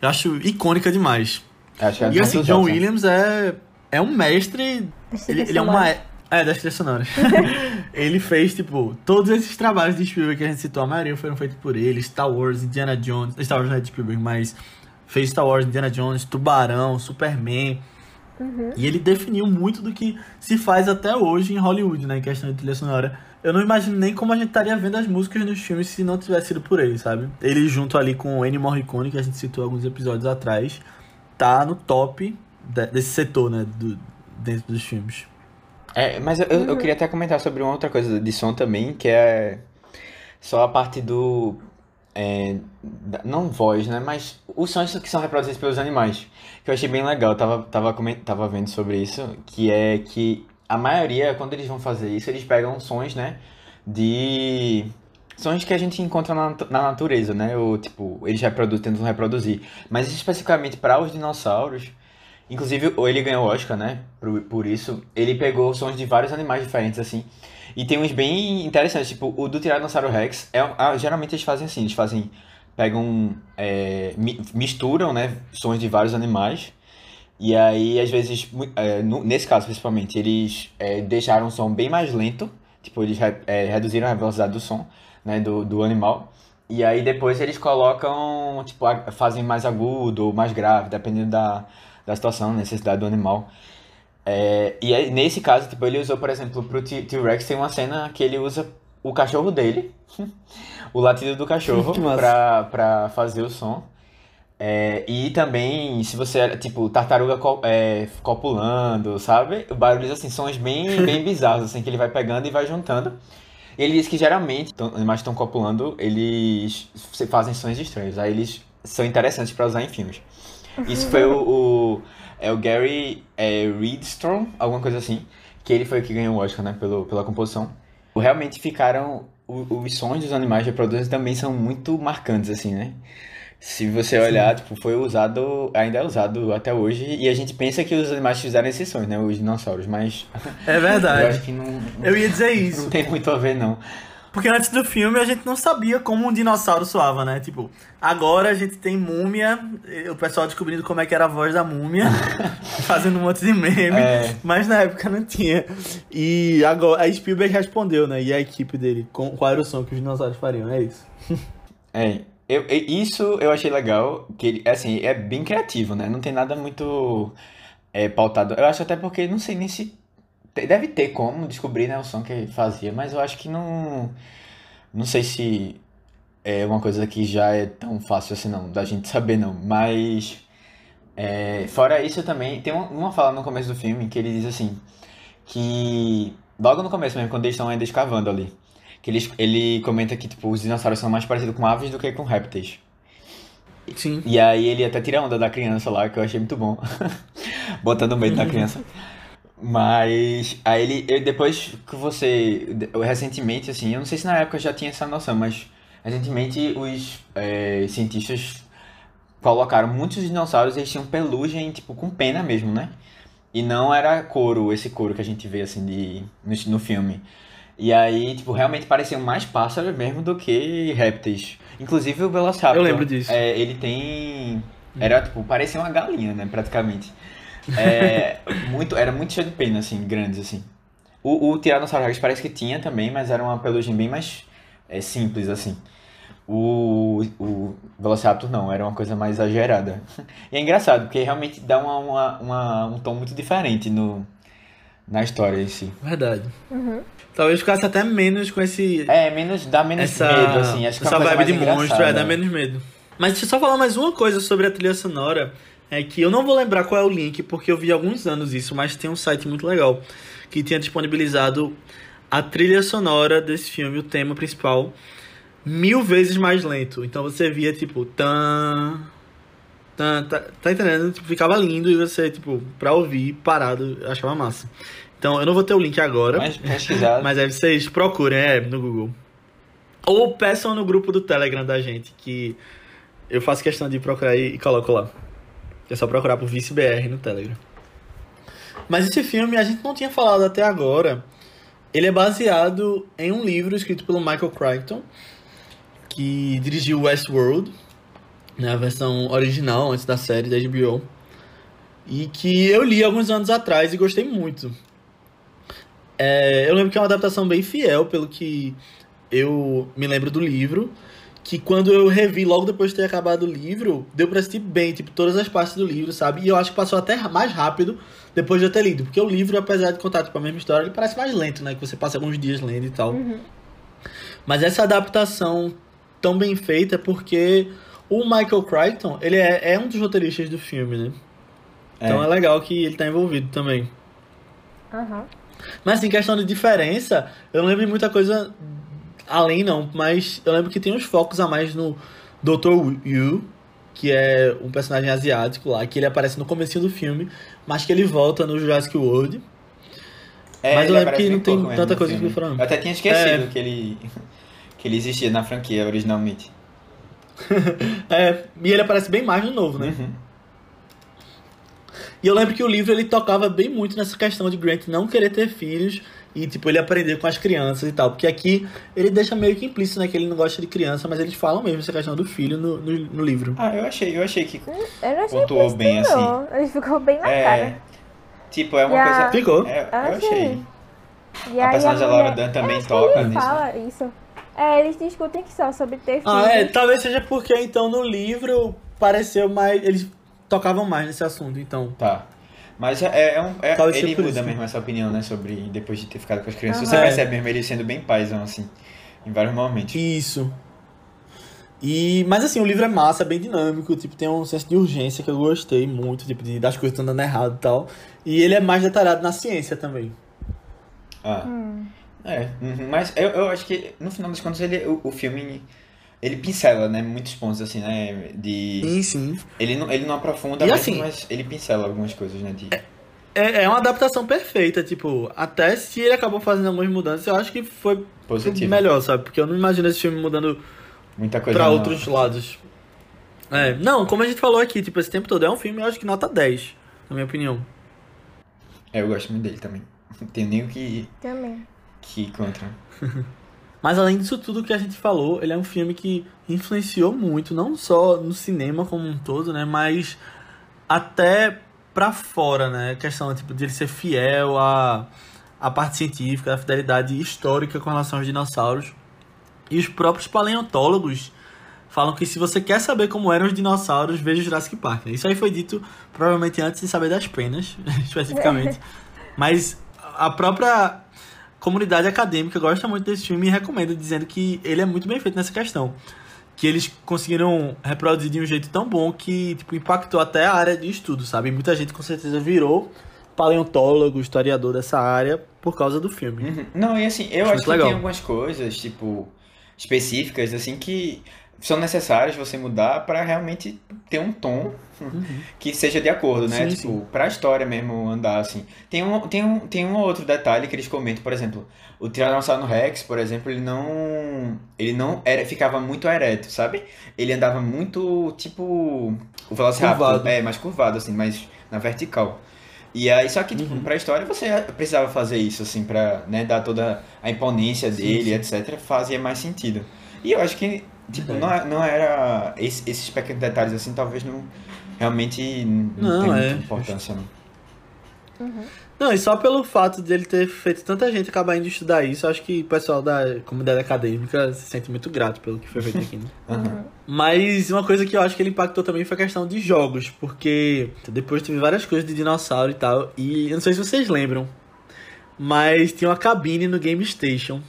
Eu acho icônica demais. Acho que é E assim, John. Williams é, é um mestre. Ele, ele é uma. É, das trilhas sonoras. ele fez, tipo, todos esses trabalhos de Spielberg que a gente citou, a maioria foram feitos por ele. Star Wars, Indiana Jones. Star Wars não é de Spielberg, mas fez Star Wars, Indiana Jones, Tubarão, Superman. E ele definiu muito do que se faz até hoje em Hollywood, né? Em questão de trilha sonora. Eu não imagino nem como a gente estaria vendo as músicas nos filmes se não tivesse sido por ele, sabe? Ele junto ali com o Ennio Morricone, que a gente citou alguns episódios atrás, tá no top de- desse setor, né? Do, dentro dos filmes. É, mas eu, eu- eu queria até comentar sobre uma outra coisa de som também, que é só a parte do. é, não voz, né? Mas os sons que são reproduzidos pelos animais. Que eu achei bem legal, eu tava, tava, comen- tava vendo sobre isso, que é que a maioria, quando eles vão fazer isso, eles pegam sons, né? De. Sons que a gente encontra na, na natureza, né? Ou, tipo, eles reproduzem, tentam reproduzir. Mas especificamente para os dinossauros, Inclusive, ele ganhou o Oscar, né? Por, por isso. Ele pegou sons de vários animais diferentes, assim. E tem uns bem interessantes, tipo, o do Tiranossauro Rex. É, ah, geralmente eles fazem assim, eles fazem. Pegam. é, mi- misturam, né? Sons de vários animais. E aí, às vezes, é, no- nesse caso principalmente, eles é, deixaram o som bem mais lento. Tipo, eles é, reduziram a velocidade do som, né? Do, do animal. E aí depois eles colocam, tipo, fazem mais agudo ou mais grave, dependendo da, da situação, necessidade do animal. É, e aí, nesse caso, tipo, ele usou, por exemplo, pro T-Rex tem uma cena que ele usa o cachorro dele, o latido do cachorro, pra, pra fazer o som. É, e também, se você, tipo, tartaruga co- é, copulando, sabe? Barulhos, assim, sons bem, bem bizarros, assim, que ele vai pegando e vai juntando. Ele diz que geralmente, quando animais estão copulando, eles fazem sons estranhos. Aí eles são interessantes pra usar em filmes. Isso foi o, o- é o Gary é, Reedstrom, alguma coisa assim, que ele foi o que ganhou o Oscar, né, pelo, pela composição. Realmente ficaram o- os sons dos animais reproduzidos também são muito marcantes assim, né? Se você olhar, tipo, foi usado, ainda é usado até hoje, e a gente pensa que os animais fizeram esses sons, né, os dinossauros, mas É eu verdade. acho que não, Eu ia dizer não isso. tem muito a ver, não. Porque antes do filme a gente não sabia como um dinossauro soava, né? Tipo, agora a gente tem múmia, o pessoal descobrindo como é que era a voz da múmia, fazendo um monte de meme, É. mas na época não tinha. E agora a Spielberg respondeu, né? E a equipe dele, com, qual era o som que os dinossauros fariam, é isso. É, eu, isso eu achei legal, que ele, assim, é bem criativo, né? Não tem nada muito é, pautado. Eu acho até porque, não sei nem se... Deve ter como descobrir, né, o som que ele fazia, mas eu acho que não... Não sei se é uma coisa que já é tão fácil assim, não, da gente saber, não. Mas, é, fora isso também, tem uma, fala no começo do filme que ele diz assim, que... Logo no começo mesmo, quando eles estão ainda escavando ali, que ele, ele comenta que, tipo, os dinossauros são mais parecidos com aves do que com répteis. Sim. E aí ele até tira a onda da criança lá, que eu achei muito bom. Botando medo na criança. Mas aí ele, ele- depois que você, recentemente assim, eu não sei se na época já tinha essa noção, mas recentemente os é, cientistas colocaram muitos dinossauros, eles tinham pelugem, tipo, com pena mesmo, né? E não era couro, esse couro que a gente vê assim de, no, no filme. E aí, tipo, realmente pareciam mais pássaros mesmo do que répteis. Inclusive o Velociraptor. Eu lembro disso. É, ele tem. Era, tipo, parecia uma galinha, né? Praticamente. É, muito, era muito cheio de pena, assim, grandes, assim. O, o Tiranossauro Rex parece que tinha também, mas era uma pelugem bem mais é, simples, assim. O, o Velociraptor não, era uma coisa mais exagerada. E é engraçado, porque realmente dá uma, uma, uma- um tom muito diferente no, na história em si. Verdade. Uhum. Talvez ficasse até menos com esse. É, menos, dá menos essa, medo, assim. Acho que é essa vibe de monstro, é, dá menos medo. Mas deixa eu só falar mais uma coisa sobre a trilha sonora. É que eu não vou lembrar qual é o link, porque eu vi há alguns anos isso, mas tem um site muito legal que tinha disponibilizado a trilha sonora desse filme, o tema principal, mil vezes mais lento. Então você via tipo, tan. tan tá, tá entendendo? Tipo, ficava lindo e você, tipo, pra ouvir parado, achava massa. Então eu não vou ter o link agora. Mas pesquisado. Mas aí vocês procurem, é, no Google. Ou peçam no grupo do Telegram da gente, que eu faço questão de procurar e coloco lá. É só procurar por ViceBR no Telegram. Mas esse filme a gente não tinha falado até agora. Ele é baseado em um livro escrito pelo Michael Crichton, que dirigiu Westworld, né, a versão original antes da série da HBO. E que eu li alguns anos atrás e gostei muito. É, eu lembro que é uma adaptação bem fiel, pelo que eu me lembro do livro. Que quando eu revi logo depois de ter acabado o livro, deu pra assistir bem, tipo, todas as partes do livro, sabe? E eu acho que passou até mais rápido depois de eu ter lido. Porque o livro, apesar de contar tipo, a mesma história, ele parece mais lento, né? Que você passa alguns dias lendo e tal. Mas essa adaptação tão bem feita é porque o Michael Crichton, ele é, é um dos roteiristas do filme, né? Então é legal que ele tá envolvido também. Aham. Mas assim, questão de diferença, eu não lembro de muita coisa além não, mas eu lembro que tem uns focos a mais no Dr. Yu, que é um personagem asiático lá, que ele aparece no começo do filme, mas que ele volta no Jurassic World. É, Mas eu lembro que não tem tanta coisa filme. que eu falando. Eu até tinha esquecido É. que, ele, que ele existia na franquia originalmente. É, e ele aparece bem mais no novo, né? Uhum. E eu lembro que o livro ele tocava bem muito nessa questão de Grant não querer ter filhos e tipo ele aprender com as crianças e tal, porque aqui ele deixa meio que implícito né, que ele não gosta de criança, mas eles falam mesmo essa questão do filho no, no, no livro. Ah, eu achei, eu achei que. Eu não achei Pontuou implícito, bem, assim. não. Ele ficou bem na É. cara. Tipo, é uma a- coisa. Ficou. É, Eu eu achei. achei. E A personagem da Laura Dern também É, toca ele nisso. fala isso. É, eles discutem que só sobre ter filhos. Ah, é, talvez seja porque então no livro pareceu mais. Eles tocavam mais nesse assunto, então. Tá. Mas é, é um, é- ele muda isso. mesmo essa opinião, né? Sobre depois de ter ficado com as crianças. Aham. Você É. percebe mesmo ele sendo bem paizão, assim, em vários momentos. Isso. E, mas assim, o livro é massa, bem dinâmico, tipo, tem um senso de urgência que eu gostei muito, tipo, de, das coisas estão dando errado e tal. E ele é mais detalhado na ciência também. Ah. Hum. É, uhum, mas eu, eu acho que no final das contas ele, o, o filme ele pincela, né? Muitos pontos assim, né? De. Sim, sim. Ele não, ele não aprofunda E mesmo, assim- mas ele pincela algumas coisas, né? De... É, é uma adaptação perfeita, tipo, até se ele acabou fazendo algumas mudanças, eu acho que foi Positivo. melhor, sabe? Porque eu não imagino esse filme mudando Muita coisa. pra não- outros lados. É, não, como a gente falou aqui, tipo, esse tempo todo é um filme, eu acho que nota 10, na minha opinião. É, eu gosto muito dele também. Não tenho nem o que, Também. que ir contra. Mas além disso tudo que a gente falou, ele é um filme que influenciou muito, não só no cinema como um todo, né, mas até pra fora, né, a questão tipo de ele ser fiel à, à parte científica, à fidelidade histórica com relação aos dinossauros. E os próprios paleontólogos falam que se você quer saber como eram os dinossauros, veja Jurassic Park. Isso aí foi dito provavelmente antes de saber das penas, especificamente. Mas a própria comunidade acadêmica gosta muito desse filme e recomenda, dizendo que ele é muito bem feito nessa questão. Que eles conseguiram reproduzir de um jeito tão bom que tipo, impactou até a área de estudo, sabe? E muita gente com certeza virou paleontólogo, historiador dessa área por causa do filme. Uhum. Não, e assim, eu Acho acho que legal. tem algumas coisas, tipo, específicas, assim, que são necessárias você mudar pra realmente ter um tom que seja de acordo, né? Uhum. Sim, tipo, pra história mesmo andar assim. Tem um, tem, um, tem um outro detalhe que eles comentam, por exemplo, o Tiranossauro Rex, por exemplo, ele não. Ele não era, ficava muito ereto, sabe? Ele andava muito, tipo. O Velociraptor. Curvado. É, mais curvado, assim, mais na vertical. E aí, só que, tipo, pra história você precisava fazer isso, assim, pra né, dar toda a imponência dele, etc. Fazia mais sentido. E eu acho que, tipo, não, é- não era. esse- esses pequenos detalhes, assim, talvez não. Realmente não, Não, tem é. muita importância, não. Não, e só pelo fato de ele ter feito tanta gente acabar indo estudar isso, eu acho que o pessoal da comunidade acadêmica se sente muito grato pelo que foi feito aqui, né? Aham. Mas uma coisa que eu acho que ele impactou também foi a questão de jogos, porque depois teve várias coisas de dinossauro e tal, e eu não sei se vocês lembram, mas tinha uma cabine no Game Station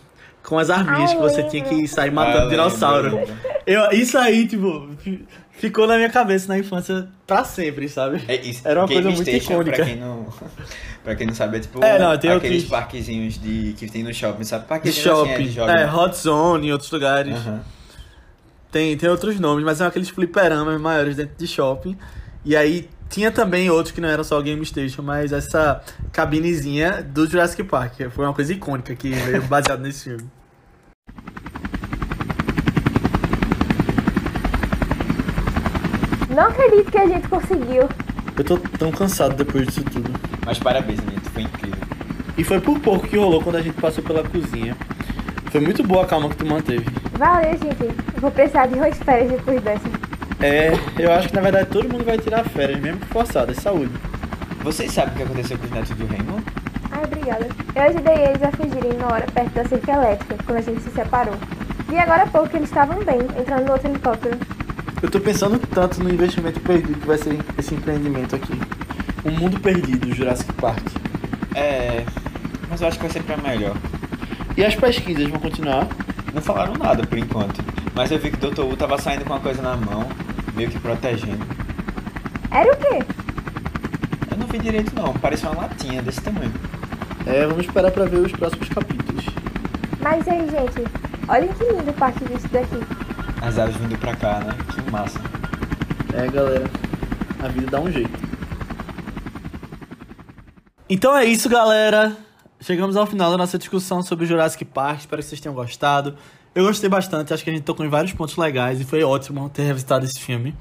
com as arminhas Ah, que você tinha que sair Ah, matando lembro, dinossauro. lembro. Eu, isso aí, tipo, fi- ficou na minha cabeça na infância pra sempre, sabe? É isso. Era uma Game coisa muito Station, icônica. Pra quem não, pra quem não sabe, é tipo É, não, tem aqueles outros- parquezinhos de, que tem no shopping, sabe? De Parquezinho assim, é, shopping, de é, Hot Zone em outros lugares. Aham. Tem, tem outros nomes, mas são aqueles fliperamas maiores dentro de shopping. E aí tinha também outros que não eram só o Game Station, mas essa cabinezinha do Jurassic Park. que Foi uma coisa icônica que veio baseado nesse filme. Não acredito que a gente conseguiu. Eu tô tão cansado depois disso tudo. Mas parabéns, Anitta, foi incrível. E foi por pouco que rolou quando a gente passou pela cozinha. Foi muito boa a calma que tu manteve. Valeu, gente. Vou precisar de umas férias depois dessa. É, eu acho que na verdade todo mundo vai tirar férias, mesmo que forçadas. Saúde. Vocês sabem o que aconteceu com os netos do Raymond? Ai, obrigada. Eu ajudei eles a fugirem na hora perto da cerca elétrica, quando a gente se separou. E agora há pouco que eles estavam bem, entrando no outro helicóptero. Eu tô pensando tanto no investimento perdido que vai ser esse empreendimento aqui. Um mundo perdido, Jurassic Park. É. Mas eu acho que vai ser pra melhor. E as pesquisas vão continuar? Não falaram nada por enquanto. Mas eu vi que o Dr. Wu tava saindo com uma coisa na mão, meio que protegendo. Era o quê? Eu não vi direito não, parecia uma latinha desse tamanho. É, vamos esperar pra ver os próximos capítulos. Mas aí, gente, olhem que lindo o parque disso daqui. As aves vindo pra cá, né? Que massa. É, galera, a vida dá um jeito. Então é isso, galera. Chegamos ao final da nossa discussão sobre Jurassic Park. Espero que vocês tenham gostado. Eu gostei bastante, acho que a gente tocou em vários pontos legais e foi ótimo ter revisitado esse filme.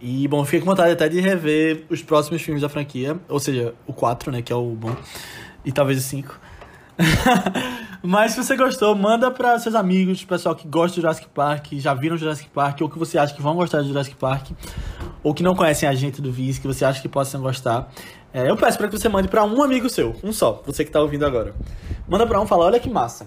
E, bom, fiquei com vontade até de rever os próximos filmes da franquia, ou seja, o 4, né, que é o bom, e talvez o 5. Mas se você gostou, manda para seus amigos, pessoal que gosta de Jurassic Park, já viram Jurassic Park, ou que você acha que vão gostar de Jurassic Park, ou que não conhecem a gente do Viz, que você acha que possam gostar. É, eu peço para que você mande para um amigo seu, um só, você que tá ouvindo agora. Manda para um, fala, olha que massa.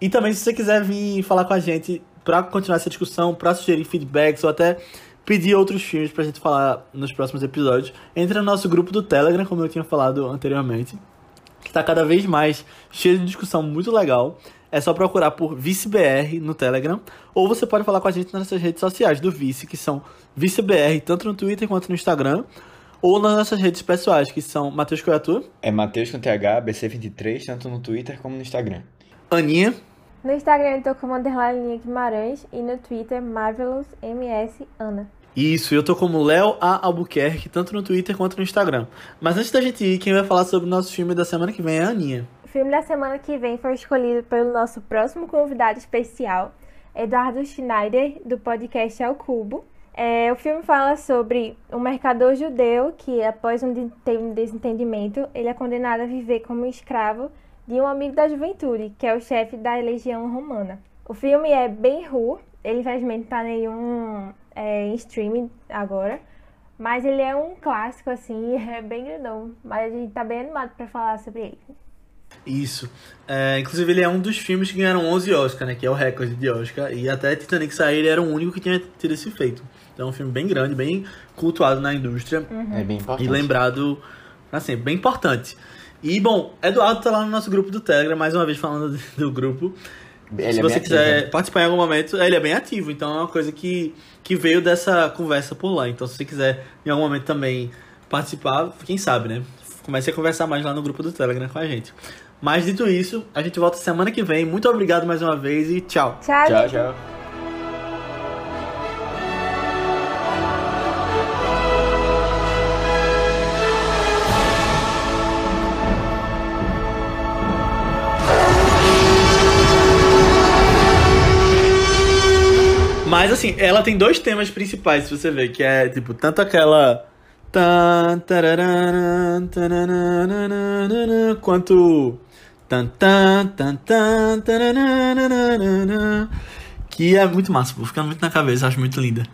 E também se você quiser vir falar com a gente para continuar essa discussão, para sugerir feedbacks ou até pedir outros filmes pra gente falar nos próximos episódios, entra no nosso grupo do Telegram, como eu tinha falado anteriormente que tá cada vez mais cheio de discussão muito legal. É só procurar por ViceBR no Telegram. Ou você pode falar com a gente nas nossas redes sociais do Vice, que são ViceBR, tanto no Twitter quanto no Instagram. Ou nas nossas redes pessoais, que são Matheus Coiatu, É Matheus com TH, BC23, tanto no Twitter como no Instagram. Aninha, No Instagram eu tô como underline Linha Guimarães e no Twitter Marvelous MS Ana. Isso, eu tô como Léo A. Albuquerque, tanto no Twitter quanto no Instagram. Mas antes da gente ir, quem vai falar sobre o nosso filme da semana que vem é a Aninha. O filme da semana que vem foi escolhido pelo nosso próximo convidado especial, Eduardo Schneider, do podcast Ao Cubo. É, o filme fala sobre um mercador judeu que, após um de- um desentendimento, ele é condenado a viver como escravo de um amigo da juventude, que é o chefe da legião romana. O filme é bem ru, ele infelizmente tá nenhum é, em streaming agora, mas ele é um clássico assim, é bem grandão, mas a gente tá bem animado pra falar sobre ele. Isso. É, inclusive, ele é um dos filmes que ganharam 11 Oscar, né? Que é o recorde de Oscar. E até Titanic sair, ele era o único que tinha tido esse feito. Então é um filme bem grande, bem cultuado na indústria. É bem importante. E lembrado, assim, bem importante. E, bom, Eduardo tá lá no nosso grupo do Telegram, mais uma vez falando do grupo. Ele Se é você quiser ativo, né? participar em algum momento, ele é bem ativo, então é uma coisa que, que veio dessa conversa por lá. Então, se você quiser em algum momento também participar, quem sabe, né? Comece a conversar mais lá no grupo do Telegram com a gente. Mas dito isso, a gente volta semana que vem. Muito obrigado mais uma vez e tchau. Tchau, Tchau, tchau. Mas assim, ela tem dois temas principais, se você ver, que é, tipo, tanto aquela quanto que é muito massa, pô, fica muito na cabeça, acho muito linda.